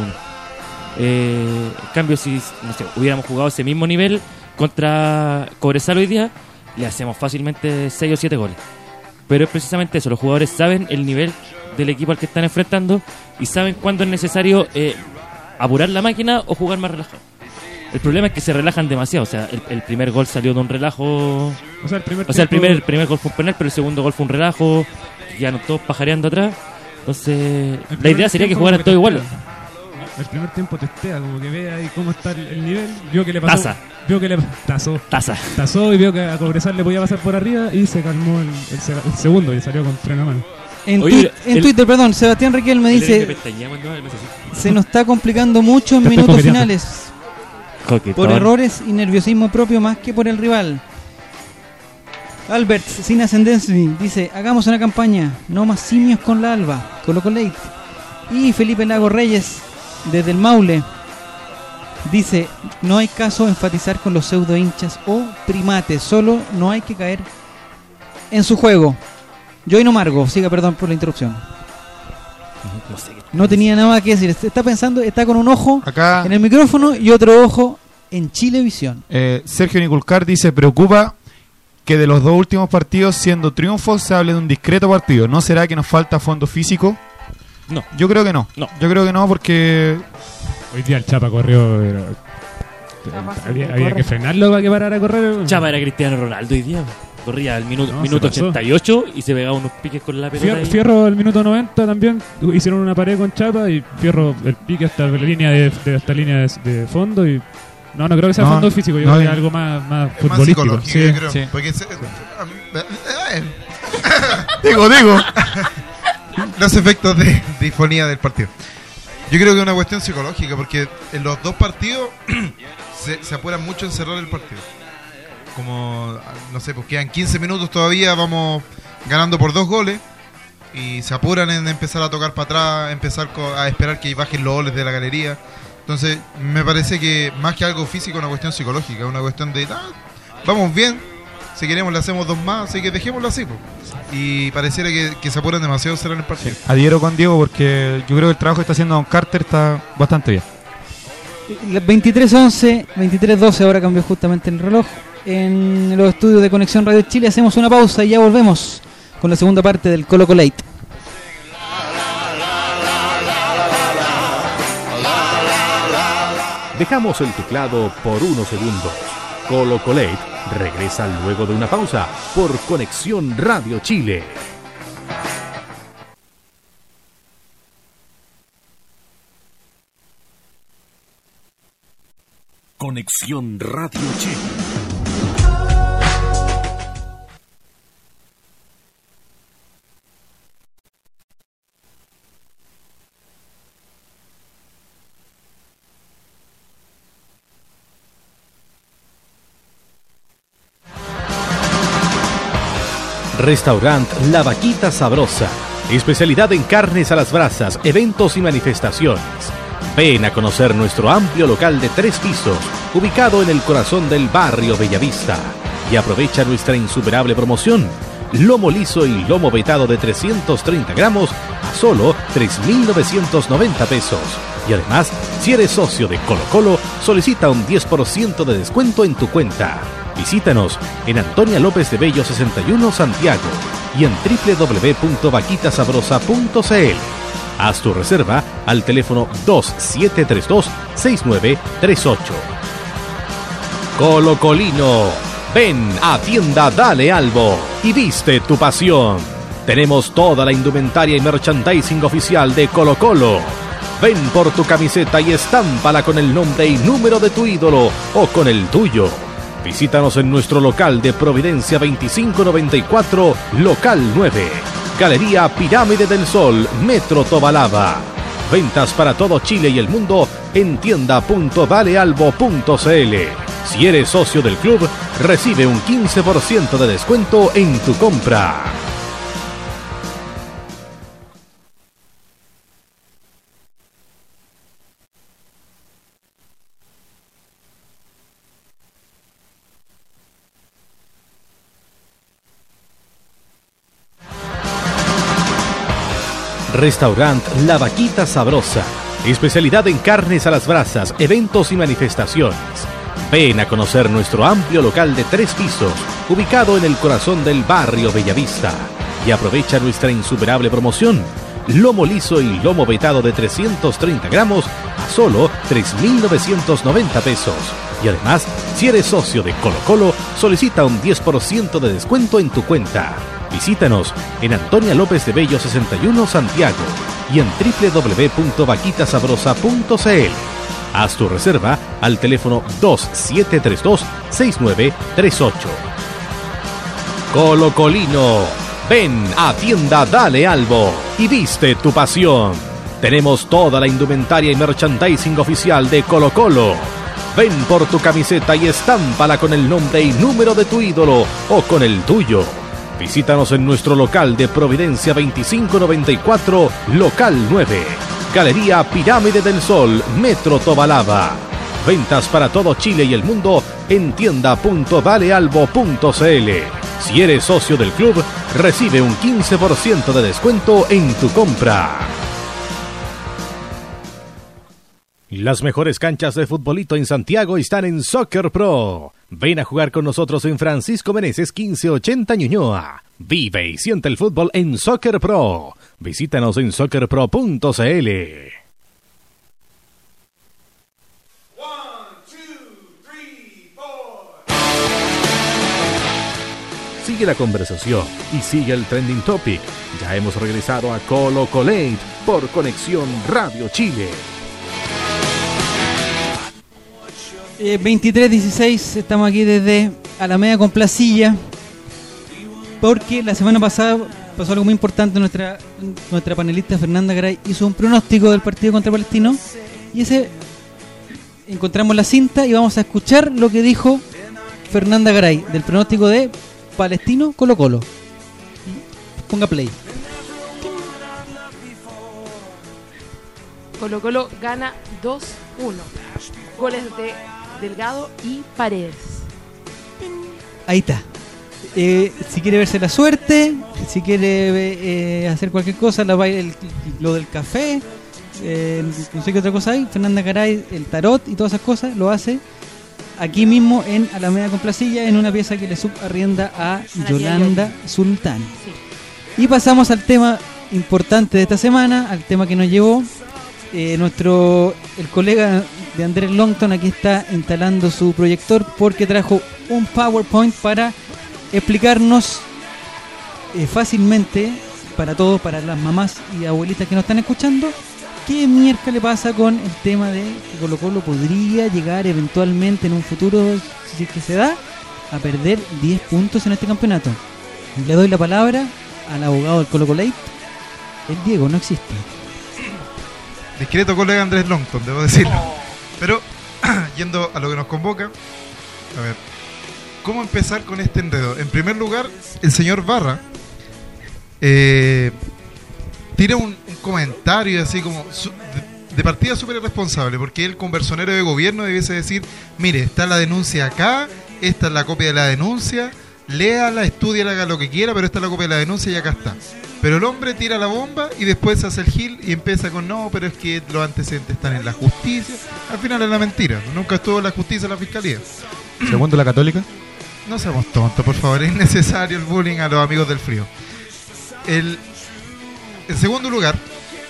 Eh, en cambio, si no sé, hubiéramos jugado ese mismo nivel contra Cobresal hoy día, le hacemos fácilmente 6 o 7 goles. Pero es precisamente eso, los jugadores saben el nivel del equipo al que están enfrentando y saben cuándo es necesario eh, apurar la máquina o jugar más relajado. El problema es que se relajan demasiado, o sea, el, el primer gol salió de un relajo... O sea, el primer O sea, el tiempo- primer, el primer gol fue un penal, pero el segundo gol fue un relajo, que quedaron todos pajareando atrás. Entonces, la idea sería que jugaran todo igual. El primer tiempo testea, como que ve ahí cómo está el, el nivel. Vio que le pasó. Taza. Vio que le tasó. Taza. Tasó y vio que a Cobresal le podía pasar por arriba y se calmó el, el se- el segundo y salió con freno a mano. En, Oye, en Twitter, perdón, Sebastián Riquel me dice, se nos está complicando mucho en minutos finales. Por errores y nerviosismo propio más que por el rival. Albert, sin ascendencia, dice, hagamos una campaña, no más simios con la alba, Coloco Late. Y Felipe Lago Reyes, desde el Maule, dice, no hay caso enfatizar con los pseudo hinchas o primates, solo no hay que caer en su juego. Yo y no Margo, siga, perdón por la interrupción. No tenía nada que decir, está pensando, está con un ojo Acá en el micrófono y otro ojo en Chilevisión. eh, Sergio Niculcar dice, preocupa que de los dos últimos partidos siendo triunfos se hable de un discreto partido. ¿No será que nos falta fondo físico? No. Yo creo que no. No. Yo creo que no porque Hoy día el Chapa corrió. pero- había, había que frenarlo para que parara a correr. Chapa era Cristiano Ronaldo hoy día. Corría al minuto, No, minuto se pasó. 88 y se pegaba unos piques con la pelota. Fier-. Fierro al minuto 90 también hicieron una pared con Chapa y Fierro el pique hasta la línea de, de- hasta línea de, de fondo y no no creo que sea No, fondo físico yo no, creo que es algo más, más Es más futbolístico yo creo. Sí. Porque se- digo, digo. los efectos de, de disfonía del partido. Yo creo que es una cuestión psicológica, porque en los dos partidos se, se apuran mucho en cerrar el partido. Como, no sé, pues quedan 15 minutos todavía, vamos ganando por dos goles y se apuran en empezar a tocar para atrás, empezar co- a esperar que bajen los goles de la galería. Entonces, me parece que más que algo físico, es una cuestión psicológica, una cuestión de, "Ah, vamos bien, si queremos le hacemos dos más, así que dejémoslo así. po". Y pareciera que, que se apuran demasiado a cerrar el partido. Adhiero con Diego porque yo creo que el trabajo que está haciendo Don Carter está bastante bien. Las 23.11, 23.12 ahora cambió justamente el reloj. En los estudios de Conexión Radio Chile hacemos una pausa y ya volvemos con la segunda parte del Colo Colate. Dejamos el teclado por unos segundos. Colo Colate regresa luego de una pausa por Conexión Radio Chile. Conexión Radio Chile. Restaurant La Vaquita Sabrosa. Especialidad en carnes a las brasas, eventos y manifestaciones. Ven a conocer nuestro amplio local de tres pisos, ubicado en el corazón del barrio Bellavista. Y aprovecha nuestra insuperable promoción. Lomo liso y lomo vetado de 330 gramos a solo 3.990 pesos. Y además, si eres socio de Colo Colo, solicita un 10% de descuento en tu cuenta. Visítanos en Antonia López de Bello 61 Santiago y en www.vaquitasabrosa.cl. Haz tu reserva al teléfono 2732-6938. Colo Colino, ven a tienda Dale Albo y viste tu pasión. Tenemos toda la indumentaria y merchandising oficial de Colo Colo. Ven por tu camiseta y estámpala con el nombre y número de tu ídolo o con el tuyo. Visítanos en nuestro local de Providencia 2594, local 9. Galería Pirámide del Sol, Metro Tobalaba. Ventas para todo Chile y el mundo en tienda.valealbo.cl. Si eres socio del club, recibe un 15% de descuento en tu compra. Restaurant La Vaquita Sabrosa. Especialidad en carnes a las brasas, eventos y manifestaciones. Ven a conocer nuestro amplio local de tres pisos, ubicado en el corazón del barrio Bellavista. Y aprovecha nuestra insuperable promoción. Lomo liso y lomo vetado de 330 gramos a solo 3.990 pesos. Y además, si eres socio de Colo Colo, solicita un 10% de descuento en tu cuenta. Visítanos en Antonia López de Bello 61 Santiago y en www.vaquitasabrosa.cl. Haz tu reserva al teléfono 2732-6938. Colo Colino, ven a tienda Dale Albo y viste tu pasión. Tenemos toda la indumentaria y merchandising oficial de Colo Colo. Ven por tu camiseta y estámpala con el nombre y número de tu ídolo o con el tuyo. Visítanos en nuestro local de Providencia 2594, local 9. Galería Pirámide del Sol, Metro Tobalaba. Ventas para todo Chile y el mundo en tienda.valealbo.cl. Si eres socio del club, recibe un 15% de descuento en tu compra. Las mejores canchas de futbolito en Santiago están en Soccer Pro. Ven a jugar con nosotros en Francisco Meneses 1580 Ñuñoa. Vive y siente el fútbol en Soccer Pro. Visítanos en soccerpro.cl. Sigue la conversación y sigue el trending topic. Ya hemos regresado a Colo Colate por Conexión Radio Chile. Eh, 23-16, estamos aquí desde Alameda con Placilla. Porque la semana pasada pasó algo muy importante. Nuestra, nuestra panelista Fernanda Garay hizo un pronóstico del partido contra Palestino. Y ese encontramos la cinta y vamos a escuchar lo que dijo Fernanda Garay del pronóstico de Palestino Colo Colo. Ponga play. Colo Colo gana 2-1. Goles de Delgado y Paredes. Ahí está. Eh, si quiere verse la suerte, si quiere eh, hacer cualquier cosa, la, baila- el- lo del café, eh, no sé qué otra cosa hay, Fernanda Garay, el tarot y todas esas cosas, lo hace aquí mismo en Alameda con Placilla, en una pieza que le subarrienda a Yolanda Sultán. Y pasamos al tema importante de esta semana, al tema que nos llevó. Eh, nuestro el colega de Andrés Longton aquí está instalando su proyector porque trajo un PowerPoint para explicarnos eh, fácilmente para todos, para las mamás y abuelitas que nos están escuchando, qué mierda le pasa con el tema de que Colo Colo podría llegar eventualmente en un futuro, si es que se da, a perder 10 puntos en este campeonato. Le doy la palabra al abogado del Colo Colate. El Diego no existe. Discreto colega Andrés Longton, debo decirlo. Pero, yendo a lo que nos convoca, a ver, ¿cómo empezar con este enredo? En primer lugar, el señor Barra eh, tira un, un comentario así como su- de, de partida súper irresponsable, porque él, con personero de gobierno, debiese decir: Mire, está la denuncia acá, esta es la copia de la denuncia, léala, estudiala, haga lo que quiera, pero esta es la copia de la denuncia y acá está. Pero el hombre tira la bomba y después hace el gil y empieza con no, pero es que los antecedentes están en la justicia. Al final es la mentira. Nunca estuvo en la justicia la fiscalía. Segundo la católica. No seamos tontos, por favor. Es innecesario el bullying a los amigos del frío. El, en segundo lugar,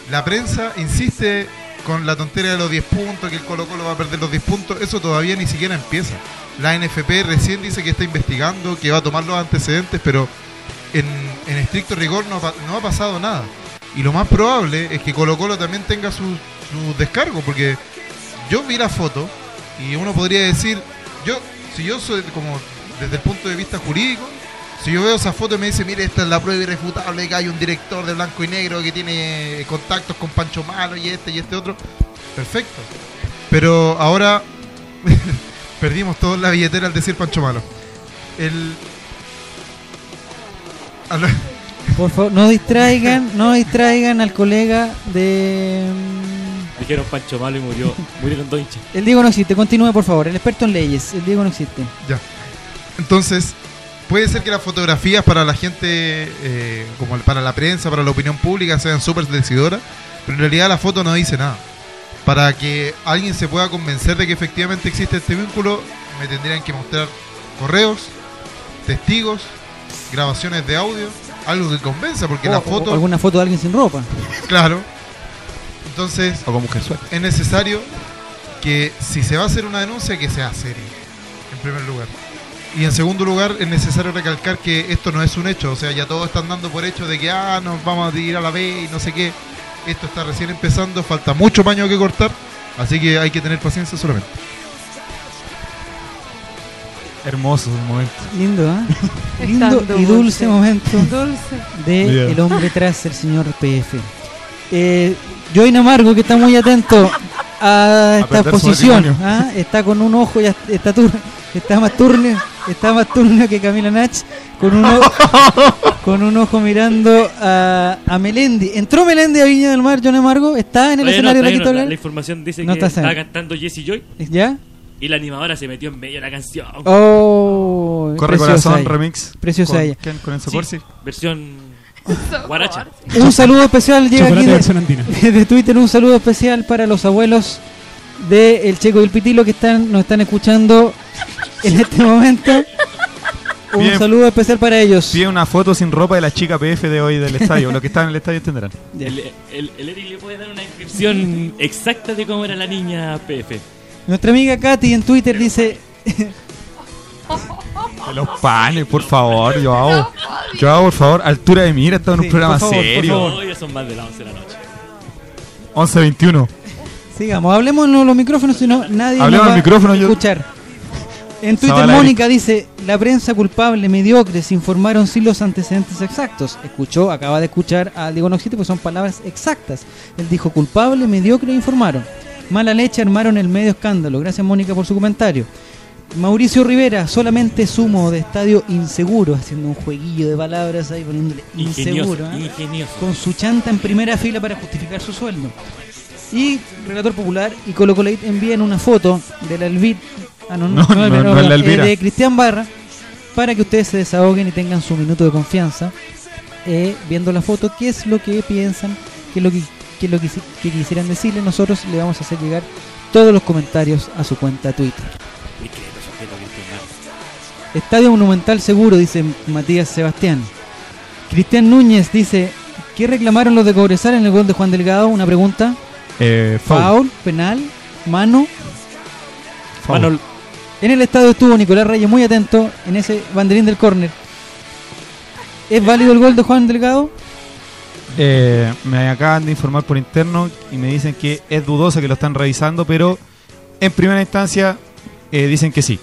la prensa insiste con la tontería de los 10 puntos, que el Colo Colo va a perder los 10 puntos. Eso todavía ni siquiera empieza. La NFP recién dice que está investigando, que va a tomar los antecedentes, pero en, en estricto rigor no, no ha pasado nada. Y lo más probable es que Colo Colo también tenga su, su descargo, porque yo vi la foto y uno podría decir, yo, si yo soy como desde el punto de vista jurídico, si yo veo esa foto y me dice, mire, esta es la prueba irrefutable que hay un director de blanco y negro que tiene contactos con Pancho Malo y este y este otro, perfecto. Pero ahora perdimos toda la billetera al decir Pancho Malo. El... Por favor, no distraigan, no distraigan al colega de... mm, Dijeron Pancho Malo y murió. Murieron dos hinchas. El Diego no existe, continúe por favor, el experto en leyes, el Diego no existe. Ya. Entonces, puede ser que las fotografías para la gente, eh, como para la prensa, para la opinión pública, sean súper decidoras, pero en realidad la foto no dice nada. Para que alguien se pueda convencer de que efectivamente existe este vínculo, me tendrían que mostrar correos, testigos, grabaciones de audio, algo que convenza, porque O- la foto... o alguna foto de alguien sin ropa. Claro. Entonces, O con mujer suelta. es necesario que si se va a hacer una denuncia, que sea seria, en primer lugar. Y en segundo lugar, es necesario recalcar que esto no es un hecho, o sea, ya todos están dando por hecho de que, ah, nos vamos a ir a la B y no sé qué. Esto está recién empezando, falta mucho paño que cortar, así que hay que tener paciencia solamente. Hermoso momento. Lindo, ¿ah? Es Lindo y dulce dulce. momento Dulce. de el hombre tras el señor PF. Eh, Join Amargo, que está muy atento a esta su exposición. ¿ah? está con un ojo, ya está, tur- está más turnio, está más turnio que Camila Nach, con un, ojo, con un ojo mirando a, a Melendi. ¿Entró Melendi a Viña del Mar, Join Amargo? ¿Está en el no, escenario de Paquito no, la, la información dice No que está cantando Jesse Joy ¿Ya? y la animadora se metió en medio de la canción. Oh, Corre corazón ella. remix. Preciosa con, ella. ¿quién? Con Enzo Sí, Corsi. versión guaracha. Un saludo especial llega aquí de, versión andina. de Twitter, un saludo especial para los abuelos de El Checo y el Pitilo que están nos están escuchando en este momento. Un Bien. saludo especial para ellos. Pide una foto sin ropa de la chica PF de hoy del estadio. Los que están en el estadio entenderán. El, el, el Eric le puede dar una descripción exacta de cómo era la niña PF. Nuestra amiga Katy en Twitter dice los panes, por favor, yo hago. Yo hago, por favor, altura de mira, está en un programa por favor, por serio. favor. Hoy ya son más de las 11 de la noche. 11.21. Sigamos, hablemos en los micrófonos, si no nadie Hablemos nos va micrófono, a yo- escuchar. En Twitter. Mónica dice, la prensa culpable, mediocres, informaron sin los antecedentes exactos. Escuchó, acaba de escuchar a Diego Noxite, pues son palabras exactas. Él dijo culpable, mediocre, informaron. Mala leche armaron el medio escándalo. Gracias Mónica por su comentario. Mauricio Rivera, solamente sumo de estadio inseguro, haciendo un jueguillo de palabras ahí poniéndole Ingenioso, inseguro. ¿eh? ingenioso. Con su chanta en primera fila para justificar su sueldo. Y Relator Popular y Colo Colo envían una foto de la Elvira, ah, no, no, No, no, no, no, no es la eh, Elvira. de Cristian Barra, para que ustedes se desahoguen y tengan su minuto de confianza, eh, viendo la foto, qué es lo que piensan, qué es lo que, qué es lo que, si- que quisieran decirle. Nosotros le vamos a hacer llegar todos los comentarios a su cuenta Twitter. Estadio Monumental seguro, dice Matías Sebastián. Cristian Núñez dice, ¿qué reclamaron los de Cobresal en el gol de Juan Delgado? Una pregunta. Eh, foul. Foul, penal, mano. Foul. Mano- En el estadio estuvo Nicolás Reyes muy atento en ese banderín del córner. ¿Es válido el gol de Juan Delgado? Eh, me acaban de informar por interno y me dicen que es dudosa que lo están revisando, pero en primera instancia eh, dicen que sí,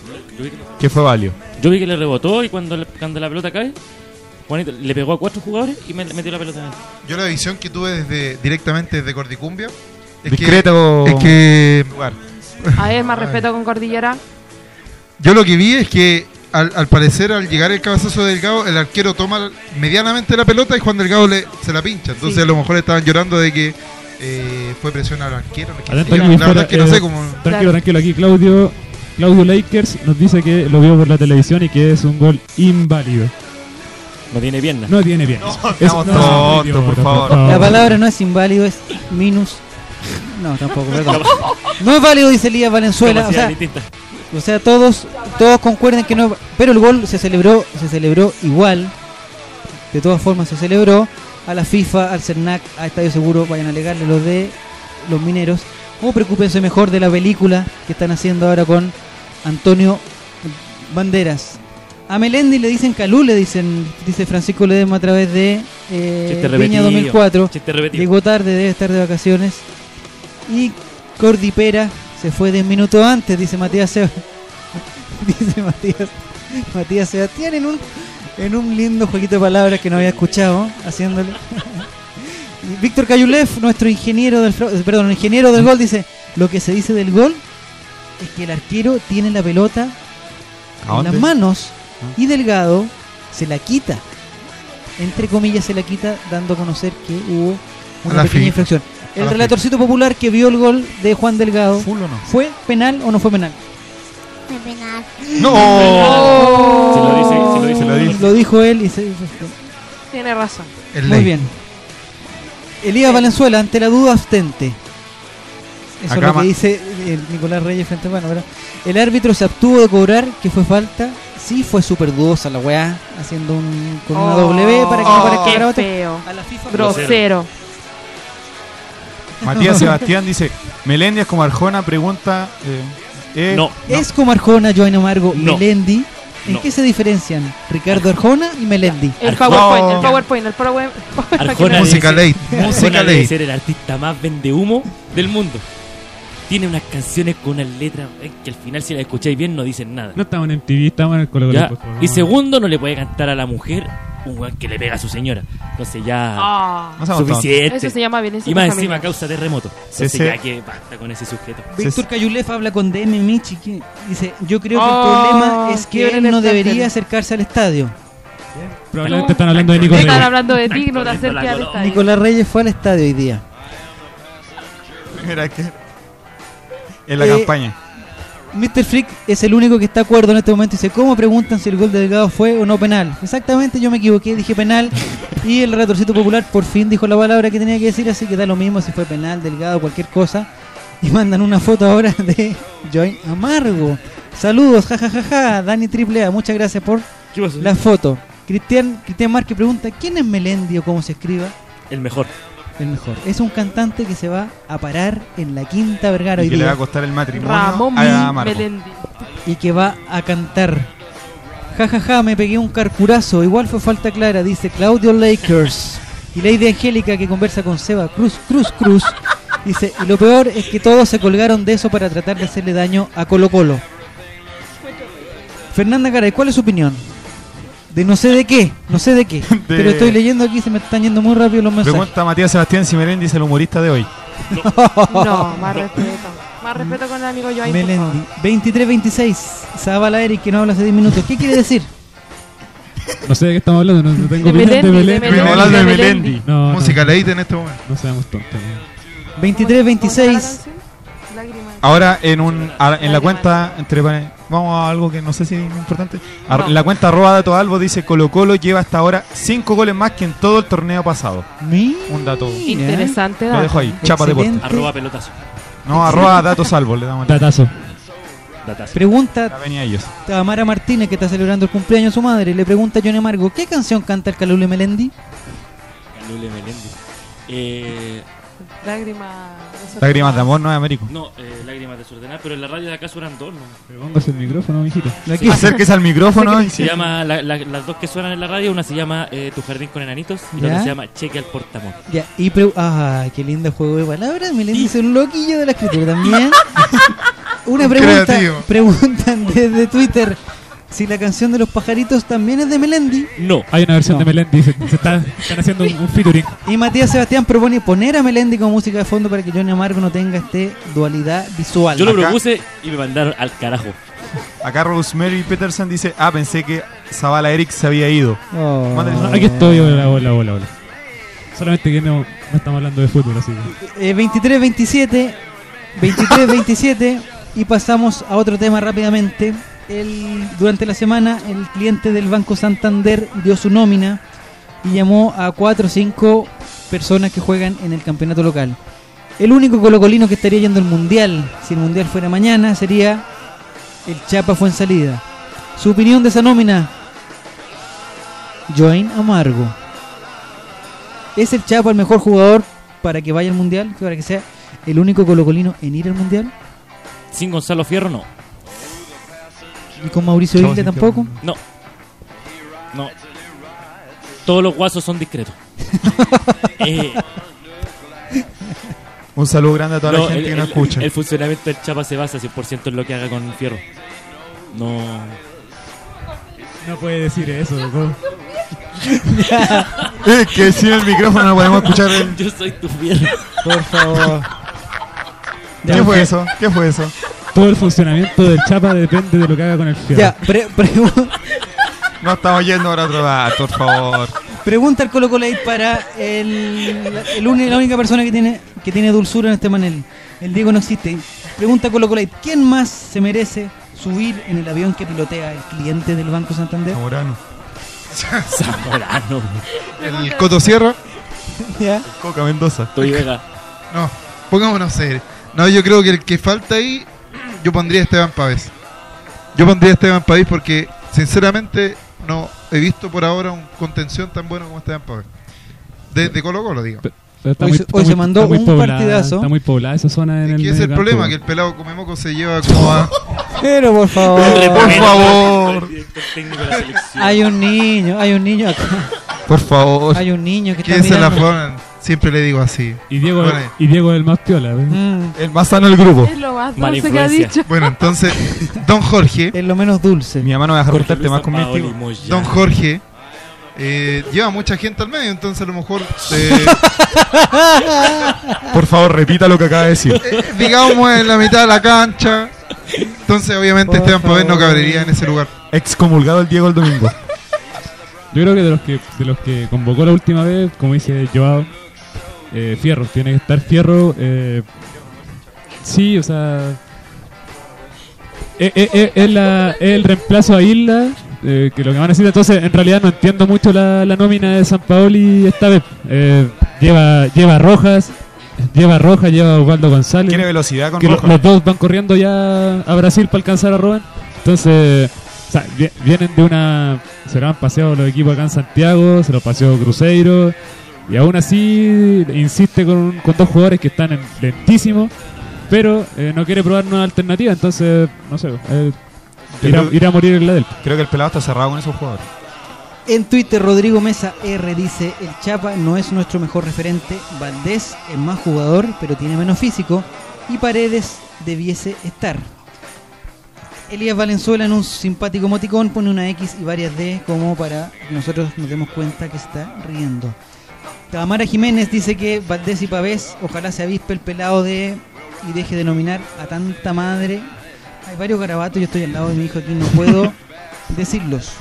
que fue válido. Yo vi que le rebotó y cuando, le- cuando la pelota cae, Juanito le pegó a cuatro jugadores y me metió la pelota en el- Yo la visión que tuve desde directamente desde Cordicumbia es Discreto que, es que lugar. A ver, más respeto con Cordillera. Yo lo que vi es que al, al parecer al llegar el cabezazo de Delgado el arquero toma medianamente la pelota y Juan Delgado le, se la pincha. Entonces Sí. a lo mejor estaban llorando de que eh, fue presión al arquero. no es no. Tranquilo, tranquilo, aquí Claudio, Claudio Lakers nos dice que lo vio por la televisión y que es un gol inválido. No tiene pierna. No tiene bien. estamos tontos, por favor. La palabra no es inválido, es minus. No, tampoco, perdón. No es válido, dice Elías Valenzuela. O sea. O sea, todos todos concuerdan que no. Pero el gol se celebró se celebró igual. De todas formas, se celebró. A la FIFA, al CERNAC, a Estadio Seguro, vayan a alegarle los de los mineros. O preocúpense mejor de la película que están haciendo ahora con Antonio Banderas. A Melendi le dicen Calú, le dicen, dice Francisco Ledema a través de eh, Viña repetido, 2004. chiste repetido. Llegó tarde, debe estar de vacaciones. Y Cordi Pera se fue 10 minutos antes, dice Matías Seb- Dice Matías, Matías Sebastián en un, en un lindo jueguito de palabras que no había escuchado, haciéndole. Víctor Cayulev, nuestro ingeniero del fra- perdón, ingeniero del gol, dice, lo que se dice del gol es que el arquero tiene la pelota ¿A en las manos y Delgado se la quita. Entre comillas se la quita dando a conocer que hubo una pequeña infracción. El la relatorcito popular que vio el gol de Juan Delgado, ¿Full o no? ¿fue penal o no fue penal? Fue penal. ¡No! Se lo dice, se lo dice, Se lo dice. Lo dijo él y se... Tiene razón. Muy ley. bien. Elías Valenzuela, ante la duda abstente. Eso Acá es lo que dice Nicolás Reyes frente a mano, ¿verdad? El árbitro se abstuvo de cobrar, que fue falta. Sí, fue súper dudosa la weá, haciendo un, con una Oh, W para que no parezca qué garabato. feo. A la FIFA Grosero. Matías Sebastián dice, Melendi es como Arjona, pregunta... eh, eh, No. Es como Arjona, Joan Amargo, No. Melendi. ¿En No. qué se diferencian? Ricardo Arjona y Melendi. El. PowerPoint, el PowerPoint, el PowerPoint. Arjona Música ley. Música ley. ser el artista más vende humo del mundo. Tiene unas canciones con unas letras que al final si las escucháis bien no dicen nada. No estamos en MTV, estamos en el Colo. Y segundo, no le puede cantar a la mujer un weón que le pega a su señora. Entonces ya Ah. Suficiente. Eso se llama violencia Y más encima causa terremoto. Entonces Ese- ya que basta con ese sujeto. Víctor Cayulef habla con DM Michi que dice, yo creo que Oh, el problema es que él no debería acercarse al estadio. Probablemente están hablando de Nico Están Reyes. hablando de ti, no te acerques al estadio. Nicolás Reyes fue al estadio hoy día. Mira que... En la Eh, campaña. Mr. Freak es el único que está de acuerdo en este momento. Dice, ¿cómo preguntan si el gol de Delgado fue o no penal? Exactamente, yo me equivoqué, dije penal. Y el retorcito popular por fin dijo la palabra que tenía que decir, así que da lo mismo si fue penal, Delgado, cualquier cosa. Y mandan una foto ahora de Joy Amargo. Saludos, jajajaja, Dani Triple A, muchas gracias por la foto. Cristian, Cristian Márquez pregunta, ¿quién es Melendi o cómo se escriba? El mejor. El mejor. Es un cantante que se va a parar en la Quinta Vergara Y hoy que le va a costar el matrimonio Ramón a. Melendi. y que va a cantar. Ja, ja, ja, me pegué un carcurazo. Igual fue falta clara, dice Claudio Lakers. Y Lady Angélica, que conversa con Seba Cruz, Cruz, Cruz. Dice, y lo peor es que todos se colgaron de eso para tratar de hacerle daño a Colo Colo. Fernanda Garay, ¿cuál es su opinión? De no sé de qué, no sé de qué. Pero estoy leyendo aquí, se me están yendo muy rápido los mensajes. Pregunta a Matías Sebastián si Melendi es el humorista de hoy. No, más respeto. Más respeto con el amigo Joaquín. Melendi. 23-26. Zabala Eric, que no habla hace 10 minutos. ¿Qué quiere decir? No sé de qué estamos hablando, no, no tengo De de Melendi, de Melendi. Melendi. Estamos hablando de Melendi. No, no. Música leída en este momento. No seamos tontos. 23-26. Ahora en un a- en la cuenta entre vamos a algo que no sé si es importante. No. En la cuenta arroba dato albo dice Colo Colo lleva hasta ahora 5 goles más que en todo el torneo pasado. Un dato. Interesante Lo dato. dejo ahí. Chapa Excelente. Deporte. Arroba pelotazo. No, arroba datos salvo, le damos. Datazo. Datazo. Pregunta ellos. Tamara Martínez, que está celebrando el cumpleaños de su madre. Le pregunta a Johnny Amargo, ¿qué canción canta el Calule Melendi? Calule Melendi. Eh, Lágrima. Lágrimas de amor, no es Américo. no, eh, lágrimas desordenadas, pero en la radio de acá suenan dos, ¿no? Pero póngase el micrófono, mijito. Aquí acérquese al micrófono y Se llama, la- la- las dos que suenan en la radio, una se llama eh, Tu jardín con enanitos y la otra se llama Cheque al portamón. Ya, y pre ah, qué lindo juego de palabras. Melendi es un loquillo de la escritura también. Una Un pregunta, creativo. preguntan desde Twitter si la canción de los pajaritos también es de Melendi. No. Hay una versión No. de Melendi, se, se está, están haciendo un, un featuring. Y Matías Sebastián propone poner a Melendi como música de fondo para que Johnny Amargo no tenga este dualidad visual. Yo lo Acá- propuse y me mandaron al carajo. Acá Rosemary Peterson dice, ah, pensé que Zavala Eric se había ido. Oh. No, aquí estoy, hola, hola, hola, hola. Solamente que no, no estamos hablando de fútbol, así que. Eh, 23-27, 23-27 y pasamos a otro tema rápidamente. Durante la semana el cliente del Banco Santander dio su nómina y llamó a 4 o 5 personas que juegan en el campeonato local. El único colocolino que estaría yendo al Mundial, si el Mundial fuera mañana, sería el Chapa Fuensalida. Su opinión de esa nómina, Joain Amargo. ¿Es el Chapa el mejor jugador para que vaya al Mundial? Para que sea el único colocolino en ir al Mundial. Sin Gonzalo Fierro, no. ¿Y con Mauricio Isla tampoco? No. No. Todos los guasos son discretos. Eh, Un saludo grande a toda no, la gente el, que nos escucha. el funcionamiento del Chapa se basa 100% en lo que haga con Fierro. No. No puede decir eso, loco. Es que sin el micrófono no podemos escuchar el... Yo soy tu Fierro. Por favor. ¿Qué fue eso? ¿Qué fue eso? Todo el funcionamiento del Chapa depende de lo que haga con el fierro. Ya, pre- pregu- No estamos yendo ahora a otro dato, por favor. pregunta al Colo Colo ahí para el, el uni- la única persona que tiene que tiene dulzura en este panel. El Diego no existe. Pregunta a Colo Colo ahí, ¿quién más se merece subir en el avión que pilotea el cliente del Banco Santander? Zamorano. Zamorano. El Coto Sierra. ¿Ya? Coca Mendoza. Toy Vega. No, pongámonos serios. No, yo creo que el que falta ahí, yo pondría a Esteban Pavés. Yo pondría a Esteban Pavés porque, sinceramente, no he visto por ahora un contención tan bueno como Esteban Pavés. De, de Colo Colo, digo. Está Hoy muy- se- está hoy se muy- mandó muy un poblada- partidazo. Está muy poblada esa zona en el ¿Qué es el problema? Que el pelado come moco se lleva como a... Pero por favor. Por favor. Hay un niño, hay un niño acá. Por favor. Hay un niño que está ¿Quién se la ponen? Siempre le digo así. Y Diego, Bueno, y Diego el más piola. ¿ves? Mm, El más sano del grupo. Es lo más dulce que ha dicho. Bueno, entonces, Don Jorge, es lo menos dulce. Mi mamá no me deja Jorge juntarte Luis más con mi Sampaoli, tío. Moyano. Don Jorge eh, lleva mucha gente al medio, entonces a lo mejor, eh, Por favor, repita lo que acaba de decir. eh, digamos, en la mitad de la cancha. Entonces, obviamente, Por Esteban Pavés no favor. cabería en ese lugar. Excomulgado el Diego el domingo. Yo creo que de los que de los que convocó la última vez, como dice Joao, eh, Fierro, tiene que estar Fierro. eh, sí, o sea. eh, eh, eh, Es es el reemplazo a Isla, eh, que lo que van a decir. Entonces, en realidad no entiendo mucho la, la nómina de San Paoli esta vez. Eh, lleva, lleva Rojas, lleva Rojas, lleva Osvaldo González. Tiene velocidad con que Rojas. los dos van corriendo ya a Brasil para alcanzar a Robben. Entonces, o sea, vi- vienen de una. Se lo han paseado los equipos acá en Santiago, se lo paseó Cruzeiro. Y aún así insiste con, con dos jugadores que están en- lentísimos, pero eh, no quiere probar una alternativa. Entonces, no sé, eh, irá, creo- irá a morir en la del. Creo que el pelado está cerrado con esos jugadores. En Twitter, Rodrigo Mesa R dice: El Chapa no es nuestro mejor referente. Valdés es más jugador, pero tiene menos físico. Y Paredes debiese estar. Elías Valenzuela en un simpático emoticón pone una X y varias D como para que nosotros nos demos cuenta que está riendo. Tamara Jiménez dice que Valdés y Pavés, ojalá se avispe el pelado de y deje de nominar a tanta madre. Hay varios garabatos, yo estoy al lado de mi hijo aquí, no puedo decirlos.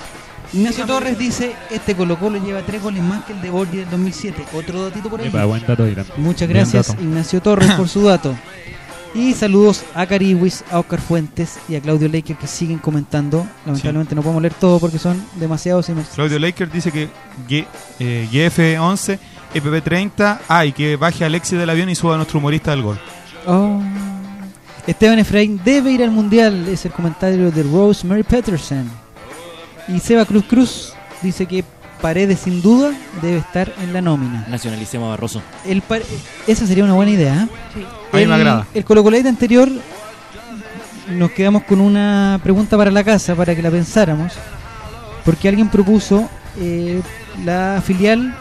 Ignacio Torres dice, este Colo Colo lleva tres goles más que el de Borgi del 2007. Otro datito por ahí. Epa, buen dato, Irán. Muchas gracias dato. Ignacio Torres por su dato. Y saludos a Cariwis, a Oscar Fuentes y a Claudio Leiker que siguen comentando. Lamentablemente no podemos leer todo porque son demasiados y Claudio Laker dice que G- eh, GF11, EPP30, ah, y que baje Alexis del avión y suba a nuestro humorista del gol. Oh. Esteban Efraín debe ir al mundial, es el comentario de Rosemary Peterson. Y Seba Cruz Cruz dice que Paredes sin duda debe estar en la nómina. Nacionalicemos a Barroso. El esa sería una buena idea. ¿eh? Sí. A mí el, me agrada. El Colo anterior nos quedamos con una pregunta para la casa para que la pensáramos. Porque alguien propuso eh, la filial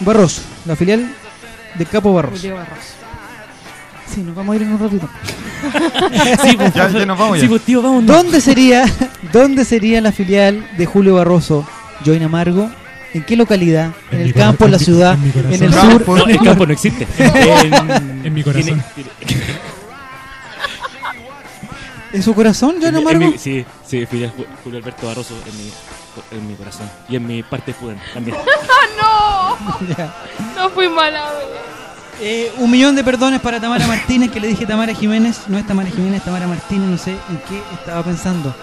Barroso, la filial de Capo. Julio Barroso. Sí, nos vamos a ir en un ratito. Sí, pues, Ya- ya nos vamos ya. sí, pues, tío, vámonos. ¿Dónde sería, ¿Dónde sería la filial de Julio Barroso, Join Amargo? ¿En qué localidad? ¿En, el campo, en la ciudad, en el sur? No, el campo no existe. En mi corazón. ¿En su corazón, Join Amargo? mi- sí, sí, Ju- Julio Alberto Barroso en mi, en mi corazón. Y en mi parte puden también. ¡No! Ya. No fui mala. Eh, un millón de perdones para Tamara Martínez, que le dije Tamara Jiménez. No es Tamara Jiménez, Tamara Martínez, no sé en qué estaba pensando.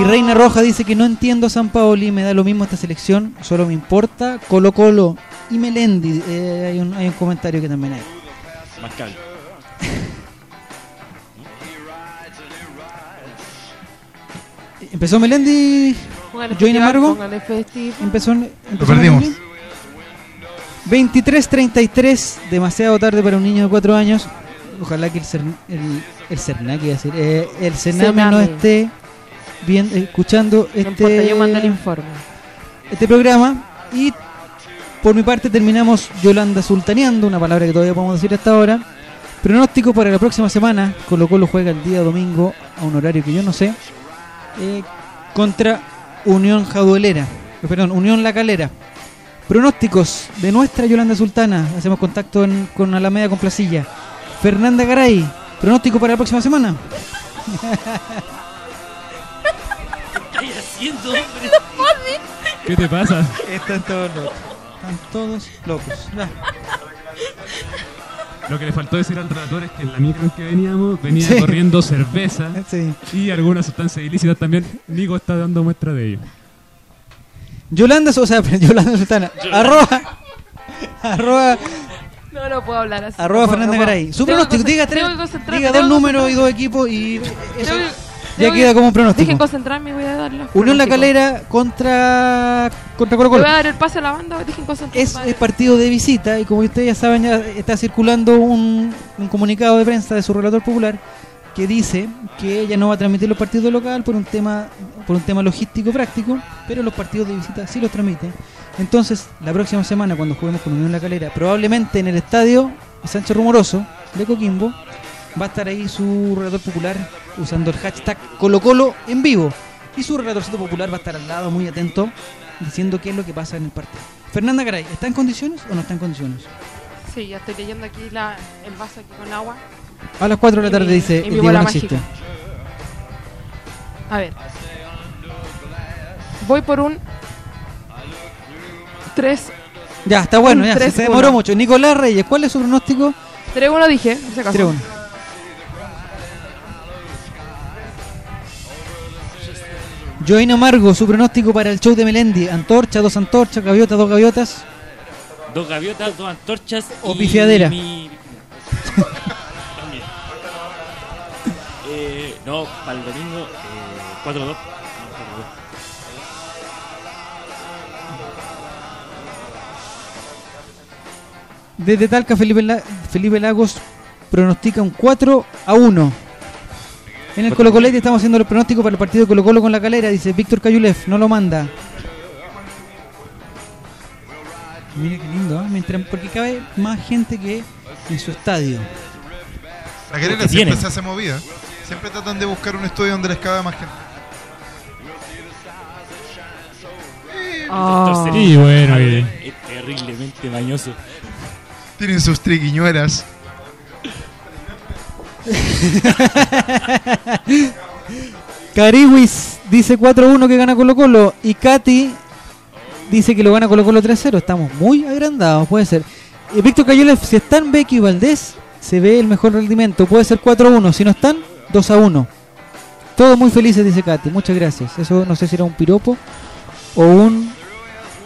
Y Reina Roja dice que no entiendo a San Paoli, me da lo mismo esta selección, solo me importa Colo Colo y Melendi. Eh, hay, un, hay un comentario que también hay. Marcable. Empezó Melendi, Join festival, Amargo. Empezó, empezó perdimos. Melendi. 23-33, demasiado tarde para un niño de 4 años. Ojalá que el, Cern- el, el Cernac, iba a decir, eh, el Sename no Sename. esté bien, eh, escuchando No importa, este, yo mando el informe. este programa. Y por mi parte terminamos Yolanda Sultaneando, una palabra que todavía podemos decir hasta ahora. Pronóstico para la próxima semana. Colo Colo juega el día domingo a un horario que yo no sé. Eh, contra Unión Jaduelera. eh, Perdón, Unión La Calera. Pronósticos de nuestra Yolanda Sultana. Hacemos contacto en- con Alameda con Placilla. Fernanda Garay. Pronóstico para la próxima semana. ¿Qué estás haciendo, hombre? ¿Qué te pasa? Están todos locos. Están todos locos. Lo que le faltó decir al relator es que en la micro en que veníamos venía Sí. corriendo cerveza Sí. y algunas sustancias ilícitas también. Nico está dando muestra de ello. Yolanda, o sea, Yolanda Sultana. Arroba. Arroba. No, no puedo hablar así. Arroba No puedo, Fernanda no. Garay. Su pronóstico, diga, tres, diga dos números y dos equipos y eso ya queda que- como un pronóstico. Dejen concentrarme y voy a dar los Unión La. Calera contra contra Colo Le Colo. voy a dar el pase a la banda, dejen concentrarme. Es, es partido de visita y como ustedes ya saben, ya está circulando un, un comunicado de prensa de su relator popular que dice que ella no va a transmitir los partidos local por un tema por un tema logístico práctico, pero los partidos de visita sí los transmite. Entonces, la próxima semana cuando juguemos con Unión La Calera, probablemente en el estadio Sánchez Rumoroso de Coquimbo, va a estar ahí su relator popular usando el hashtag Colo Colo en vivo. Y su relatorcito popular va a estar al lado muy atento diciendo qué es lo que pasa en el partido. Fernanda Garay, ¿está en condiciones o no está en condiciones? Sí, ya estoy leyendo aquí la, el vaso aquí con agua. A las 4 de la tarde mi- dice el Diego no existe. A ver. Voy por un 3. Ya, está bueno, ya, se- se 3-1. demoró mucho. Nicolás Reyes, ¿cuál es su pronóstico? 3-1 dije, por si acaso. 3-1. Join Amargo, su pronóstico para el show de Melendi. Antorcha, dos antorchas, gaviota, dos gaviotas. Dos gaviotas, dos antorchas. O y pifiadera. mi-. Eh, no, para el domingo, eh, 4-2. Desde Talca, Felipe, La- Felipe Lagos pronostica un 4 a 1. En el Colo Colete estamos haciendo los pronósticos para el partido de Colo Colo con la calera, dice Víctor Cayulef, no lo manda. Mira qué lindo, ¿eh? Mientras, porque cabe más gente que en su estadio. La querella ¿Qué siempre tienen? se hace movida. Siempre tratan de buscar un estudio donde les cabe más gente. Ah. Y bueno, y- Es terriblemente mañoso. Tienen sus triquiñuelas. Cariwis dice 4-1 que gana Colo Colo. Y Katy dice que lo gana Colo Colo 3-0. Estamos muy agrandados, puede ser. Eh, Víctor Cayola, si están Becky y Valdés, se ve el mejor rendimiento. Puede ser 4-1. Si no están, 2-1. Todos muy felices, dice Katy. Muchas gracias. Eso no sé si era un piropo o un...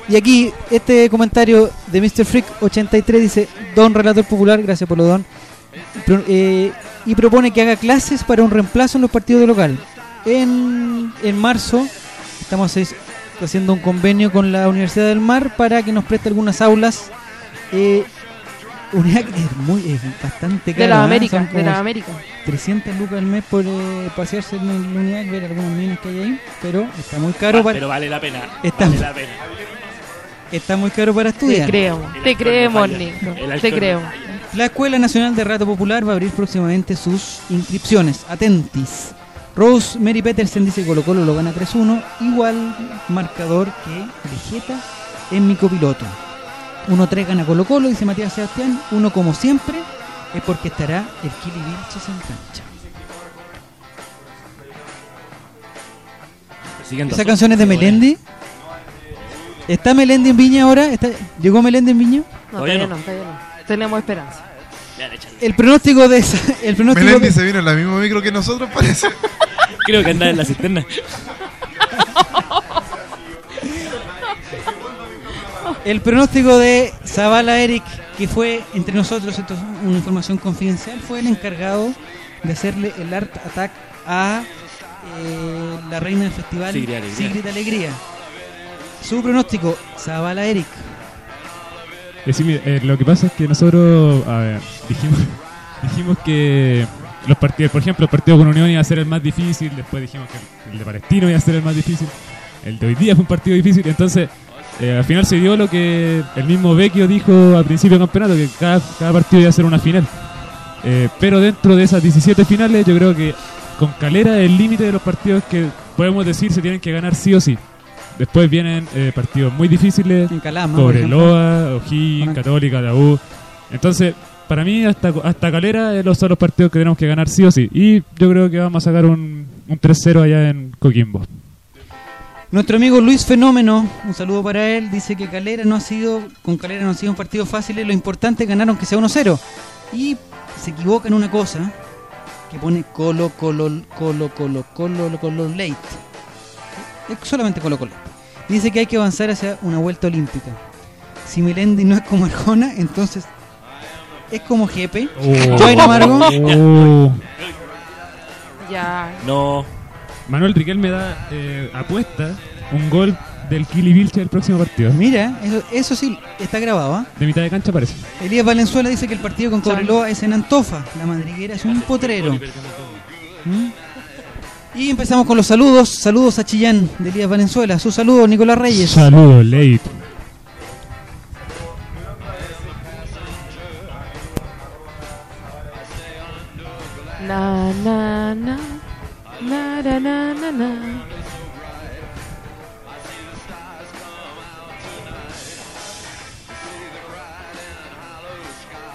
Y aquí, este comentario de Mr. Freak 83 dice, Don Relator Popular, gracias por lo Don, Pro- eh, y propone que haga clases para un reemplazo en los partidos de local. En, en marzo estamos es- haciendo un convenio con la Universidad del Mar para que nos preste algunas aulas. Eh, unidad que es muy es bastante De caro. la ¿ah? América, Son de la América. 300 lucas al mes por eh, pasearse en la unidad, ver algunos niños que hay ahí, pero está muy caro Ah, para Pero vale la pena. Está- Vale la pena. está muy caro para Te estudiar. creemos, te creemos, Nico. Te creemos. La Escuela Nacional de Rato Popular va a abrir próximamente sus inscripciones. Atentis. Rose Mary Petersen dice Colo Colo lo gana 3-1. Igual marcador que Vegeta en mi copiloto. 1-3 gana Colo Colo, dice Matías Sebastián. Uno como siempre es porque estará el Kili Vilches en cancha. Siguiendo. Esa canción es de Melendi. ¿Está Melendi en Viña ahora? ¿Está- ¿Llegó Melendi en Viña? No, todavía no, todavía no. Tenemos esperanza. El pronóstico de esa, el pronóstico Melendi de- se vino en la misma micro que nosotros, parece. Creo que anda en la cisterna. El pronóstico de Zavala Eric, que fue entre nosotros, esto es una información confidencial, fue el encargado de hacerle el art attack a eh, la reina del festival Sigrid Alegría. Sigrid Alegría. Su pronóstico, Zavala Eric. Eh, sí, eh, lo que pasa es que nosotros, a ver, dijimos, dijimos que los partidos, por ejemplo, el partido con Unión iba a ser el más difícil, después dijimos que el de Palestino iba a ser el más difícil, el de hoy día fue un partido difícil, entonces eh, al final se dio lo que el mismo Vecchio dijo al principio del campeonato, que cada, cada partido iba a ser una final. Eh, pero dentro de esas 17 finales, yo creo que con Calera el límite de los partidos que podemos decir se tienen que ganar sí o sí. Después vienen eh, partidos muy difíciles. En Calama, Cobreloa, O'Higgins, Católica, la U. Entonces, para mí, hasta, hasta Calera eh, los son los partidos que tenemos que ganar sí o sí. Y yo creo que vamos a sacar un, un 3-0 allá en Coquimbo. Nuestro amigo Luis Fenómeno, un saludo para él, dice que Calera no ha sido, con Calera no ha sido un partido fácil, lo importante es ganar aunque sea 1-0. Y se equivoca en una cosa, que pone Colo, Colo, Colo, Colo, Colo, Colo, Late. Es solamente Colo, Colo. Dice que hay que avanzar hacia una vuelta olímpica. Si Melendi no es como Arjona, entonces es como Jepe. Oh. Joaquín Amargo. Oh. Ya. No. Manuel Riquelme da eh, apuesta un gol del Kili Vilche el próximo partido. Mira, eso, eso sí está grabado, ¿ah? De mitad de cancha parece. Elías Valenzuela dice que el partido con Cobreloa es en Antofa. La madriguera es un potrero. ¿Mm? Y empezamos con los saludos. Saludos a Chillán de Elías Valenzuela. Sus saludos, Nicolás Reyes. Saludos, late. Na, na, na. Na, na, na, na, na.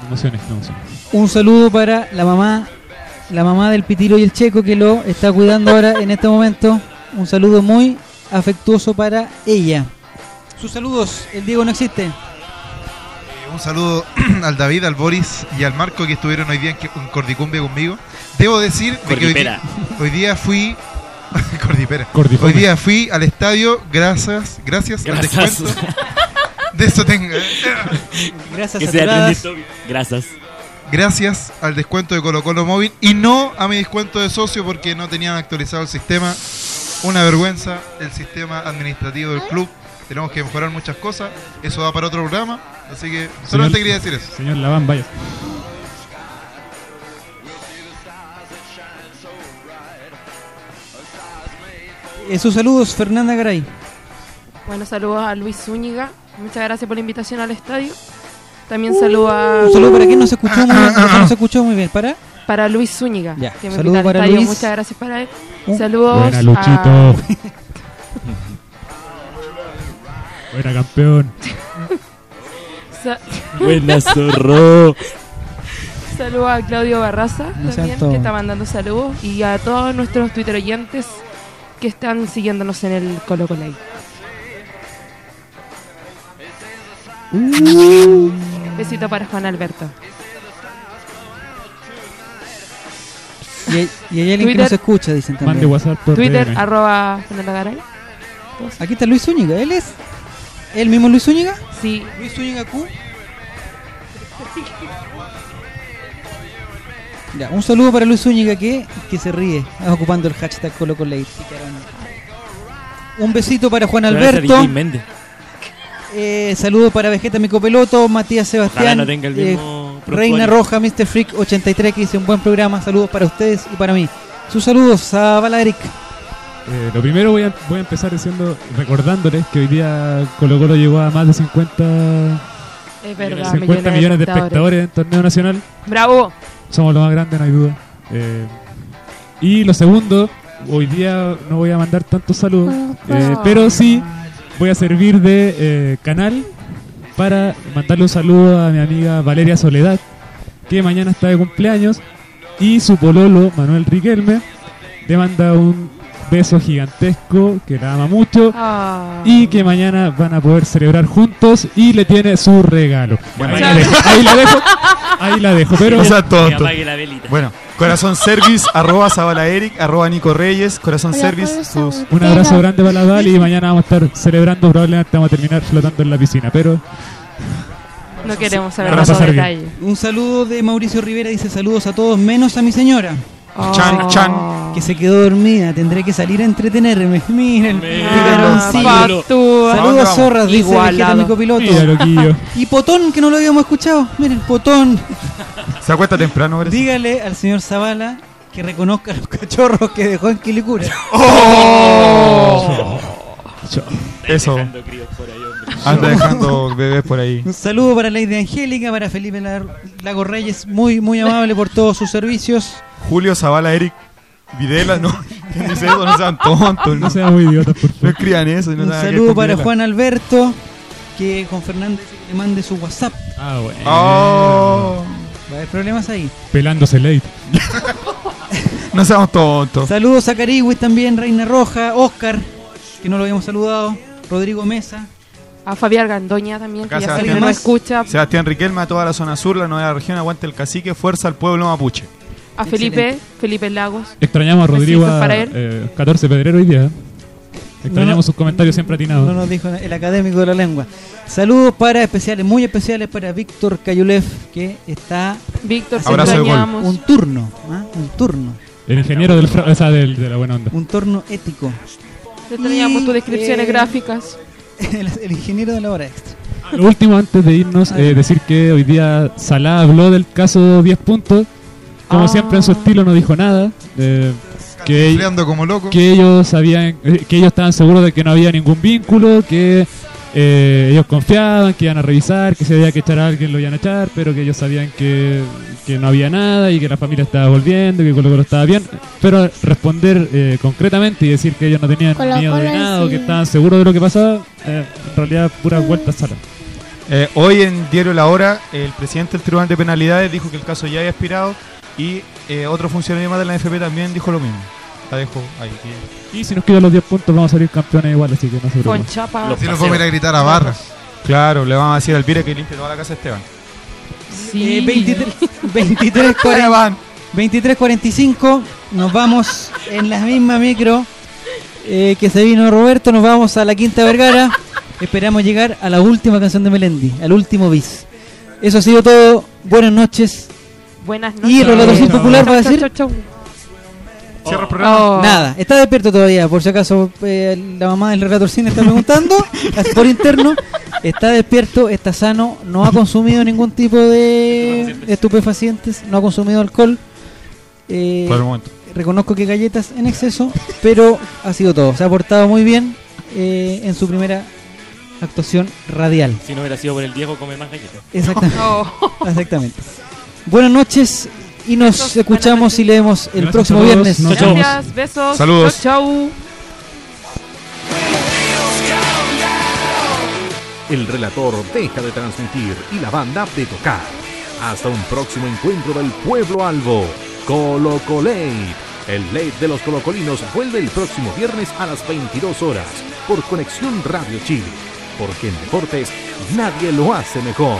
Emociones, emociones. Un saludo para la mamá, la mamá del Pitiro y el Checo que lo está cuidando ahora en este momento. Un saludo muy afectuoso para ella. Sus saludos, el Diego no existe. Eh, Un saludo al David, al Boris y al Marco que estuvieron hoy día en, Cordicumbia conmigo. Debo decir de que hoy día, hoy día fui. Cordipera. Hoy día fui al estadio gracias, gracias, al Gracias. descuento. De eso tengo. Gracias trending topic. Gracias. Gracias al descuento de Colo Colo Móvil y no a mi descuento de socio porque no tenían actualizado el sistema. Una vergüenza el sistema administrativo del club. Tenemos que mejorar muchas cosas. Eso va para otro programa. Así que solamente quería decir eso. Señor Laván, vaya. Eh, sus saludos, Fernanda Garay. Bueno, saludos a Luis Zúñiga. Muchas gracias por la invitación al estadio. También saludo a. Un saludo para quien no se escuchó muy bien. no se escuchó muy bien. ¿Para? para Luis Zúñiga, Ya, que me saludo invita al para. Luis. Muchas gracias para él. Uh. Saludos Buena, a... Luchito. Buena, campeón. Sa- Buena, zorro. Saludos a Claudio Barraza No también, que está mandando saludos. Y a todos nuestros Twitter oyentes que están siguiéndonos en el Colo Colay. Uh. Besito para Juan Alberto. Y, hay- y hay alguien que Twitter. no se escucha, dicen también. Mande WhatsApp por Twitter, DM. arroba Fernanda Garay. Aquí está Luis Zúñiga. ¿Él es el mismo Luis Zúñiga? Sí. Luis Zúñiga Q. Ya, un saludo para Luis Zúñiga que, que se ríe ocupando el hashtag ColocoLate. Un besito para Juan Alberto. Eh, saludo para Vegeta Mi Copeloto, Matías Sebastián, Ojalá no tenga el eh, Reina. Roja, Mr. Freak 83 que dice un buen programa. Saludos para ustedes y para mí. Sus saludos a Valeric. Eh, lo primero voy a, voy a empezar diciendo, recordándoles que hoy día Colo Colo llegó a más de 50, Es verdad, 50 millones de espectadores en torneo nacional. Bravo. Somos los más grandes, no hay duda. Eh, y lo segundo, hoy día no voy a mandar tantos saludos, eh, pero sí voy a servir de eh, canal para mandarle un saludo a mi amiga Valeria Soledad, que mañana está de cumpleaños, y su pololo, Manuel Riquelme, le manda un beso gigantesco, que la ama mucho, Ah. y que mañana van a poder celebrar juntos, y le tiene su regalo. Bueno, ahí, la dejo, ahí la dejo, ahí la dejo, pero... No seas tonto. Que apague la velita. Bueno, corazón service, arroba Zabala Eric, arroba Nico Reyes, corazón service, sus... Un abrazo grande para la Val y mañana vamos a estar celebrando, probablemente vamos a terminar flotando en la piscina, pero No queremos saber más detalles. Un saludo de Mauricio Rivera, dice saludos a todos, menos a mi señora. Chan, chan. Que se quedó dormida, tendré que salir a entretenerme. Miren, Ah. Saludos a Zorras, dice Igualado. Mi copiloto. Y Potón, que no lo habíamos escuchado. Miren, Potón. Se acuesta temprano, parece. Dígale al señor Zavala que reconozca los cachorros que dejó en Quilicura. ¡Oh! Eso. Anda dejando bebés por ahí. Un saludo para Lady Angélica, para Felipe Lar- Lago Reyes, muy muy amable por todos sus servicios. Julio Zavala Eric Videla, no. ¿Quién dice eso? No sean tontos. no sean muy idiotas, por No favor. escriban eso. No Un saludo para Videla. Juan Alberto, que con Fernández le mande su WhatsApp. Ah, bueno. Oh. Va a haber problemas ahí. Pelándose late. No seamos tontos. Saludos a Cariwis también, Reina Roja, Oscar, que no lo habíamos saludado, Rodrigo Mesa. A Fabián Gandoña también, que ya siempre nos escucha. Sebastián Riquelme a toda la zona sur, la nueva región, aguante el cacique, fuerza al pueblo mapuche. A Felipe, Felipe Lagos. Extrañamos a Rodrigo Besitos a, para él. eh, 14 Pedrero hoy día. Extrañamos No, sus comentarios siempre atinados. No nos dijo el académico de la lengua. Saludos para especiales, muy especiales para Víctor Cayulev, que está Víctor, te Abrazo de gol. extrañamos. un turno, ¿ah? un turno, El ingeniero del, o sea, del- de la buena onda. un turno ético. Te extrañamos tus descripciones eh, gráficas. el, el ingeniero de la hora extra. Lo último, antes de irnos, eh, decir que hoy día Salah habló del caso 10 puntos. Como Ah. siempre, en su estilo, no dijo nada. eh, que, como loco. que ellos sabían, eh, que ellos estaban seguros de que no había ningún vínculo, que eh, ellos confiaban, que iban a revisar, que si había que echar a alguien lo iban a echar, pero que ellos sabían que, que no había nada y que la familia estaba volviendo, que Colo Colo estaba bien. Pero responder eh, concretamente y decir que ellos no tenían Colo miedo de nada o que estaban seguros de lo que pasaba, eh, en realidad puras vueltas Salah. Eh, hoy en Diario La Hora, el presidente del Tribunal de Penalidades dijo que el caso ya había expirado y eh, otro funcionario más de la NFP también dijo lo mismo. La dejo ahí. Y si nos quedan los 10 puntos, vamos a salir campeones igual, así que no se Con preocupen. chapa. Los Si nos vamos a ir a gritar a barras. Claro, le vamos a decir al Pire que limpie toda la casa de Esteban. Sí. Eh, 23, 23, 40, 23.45, nos vamos en la misma micro eh, que se vino Roberto, nos vamos a la Quinta Vergara. Esperamos llegar a la última canción de Melendi, al último bis. Eso ha sido todo. Buenas noches. Buenas noches. Y Relatorcín Chau, Popular va a chau, decir- chau, chau. Cierra el programa. Oh. Nada, está despierto todavía, por si acaso eh, la mamá del relator cine está preguntando, por interno, está despierto, está sano, no ha consumido ningún tipo de estupefacientes, no ha consumido alcohol. eh, Por el momento. reconozco que galletas en exceso, pero ha sido todo, se ha portado muy bien eh, en su primera actuación radial. Si no hubiera sido por el Diego, come más galletas. Exactamente. Oh. Exactamente. Buenas noches Y nos Besos, escuchamos y leemos el Gracias próximo viernes. Nos. Gracias, besos. Saludos. Chau, chau. El relator deja de transmitir y la banda de tocar. Hasta un próximo encuentro del pueblo albo. Colo Colate. El late de los colocolinos vuelve el próximo viernes a las 22 horas por Conexión Radio Chile. Porque en deportes nadie lo hace mejor.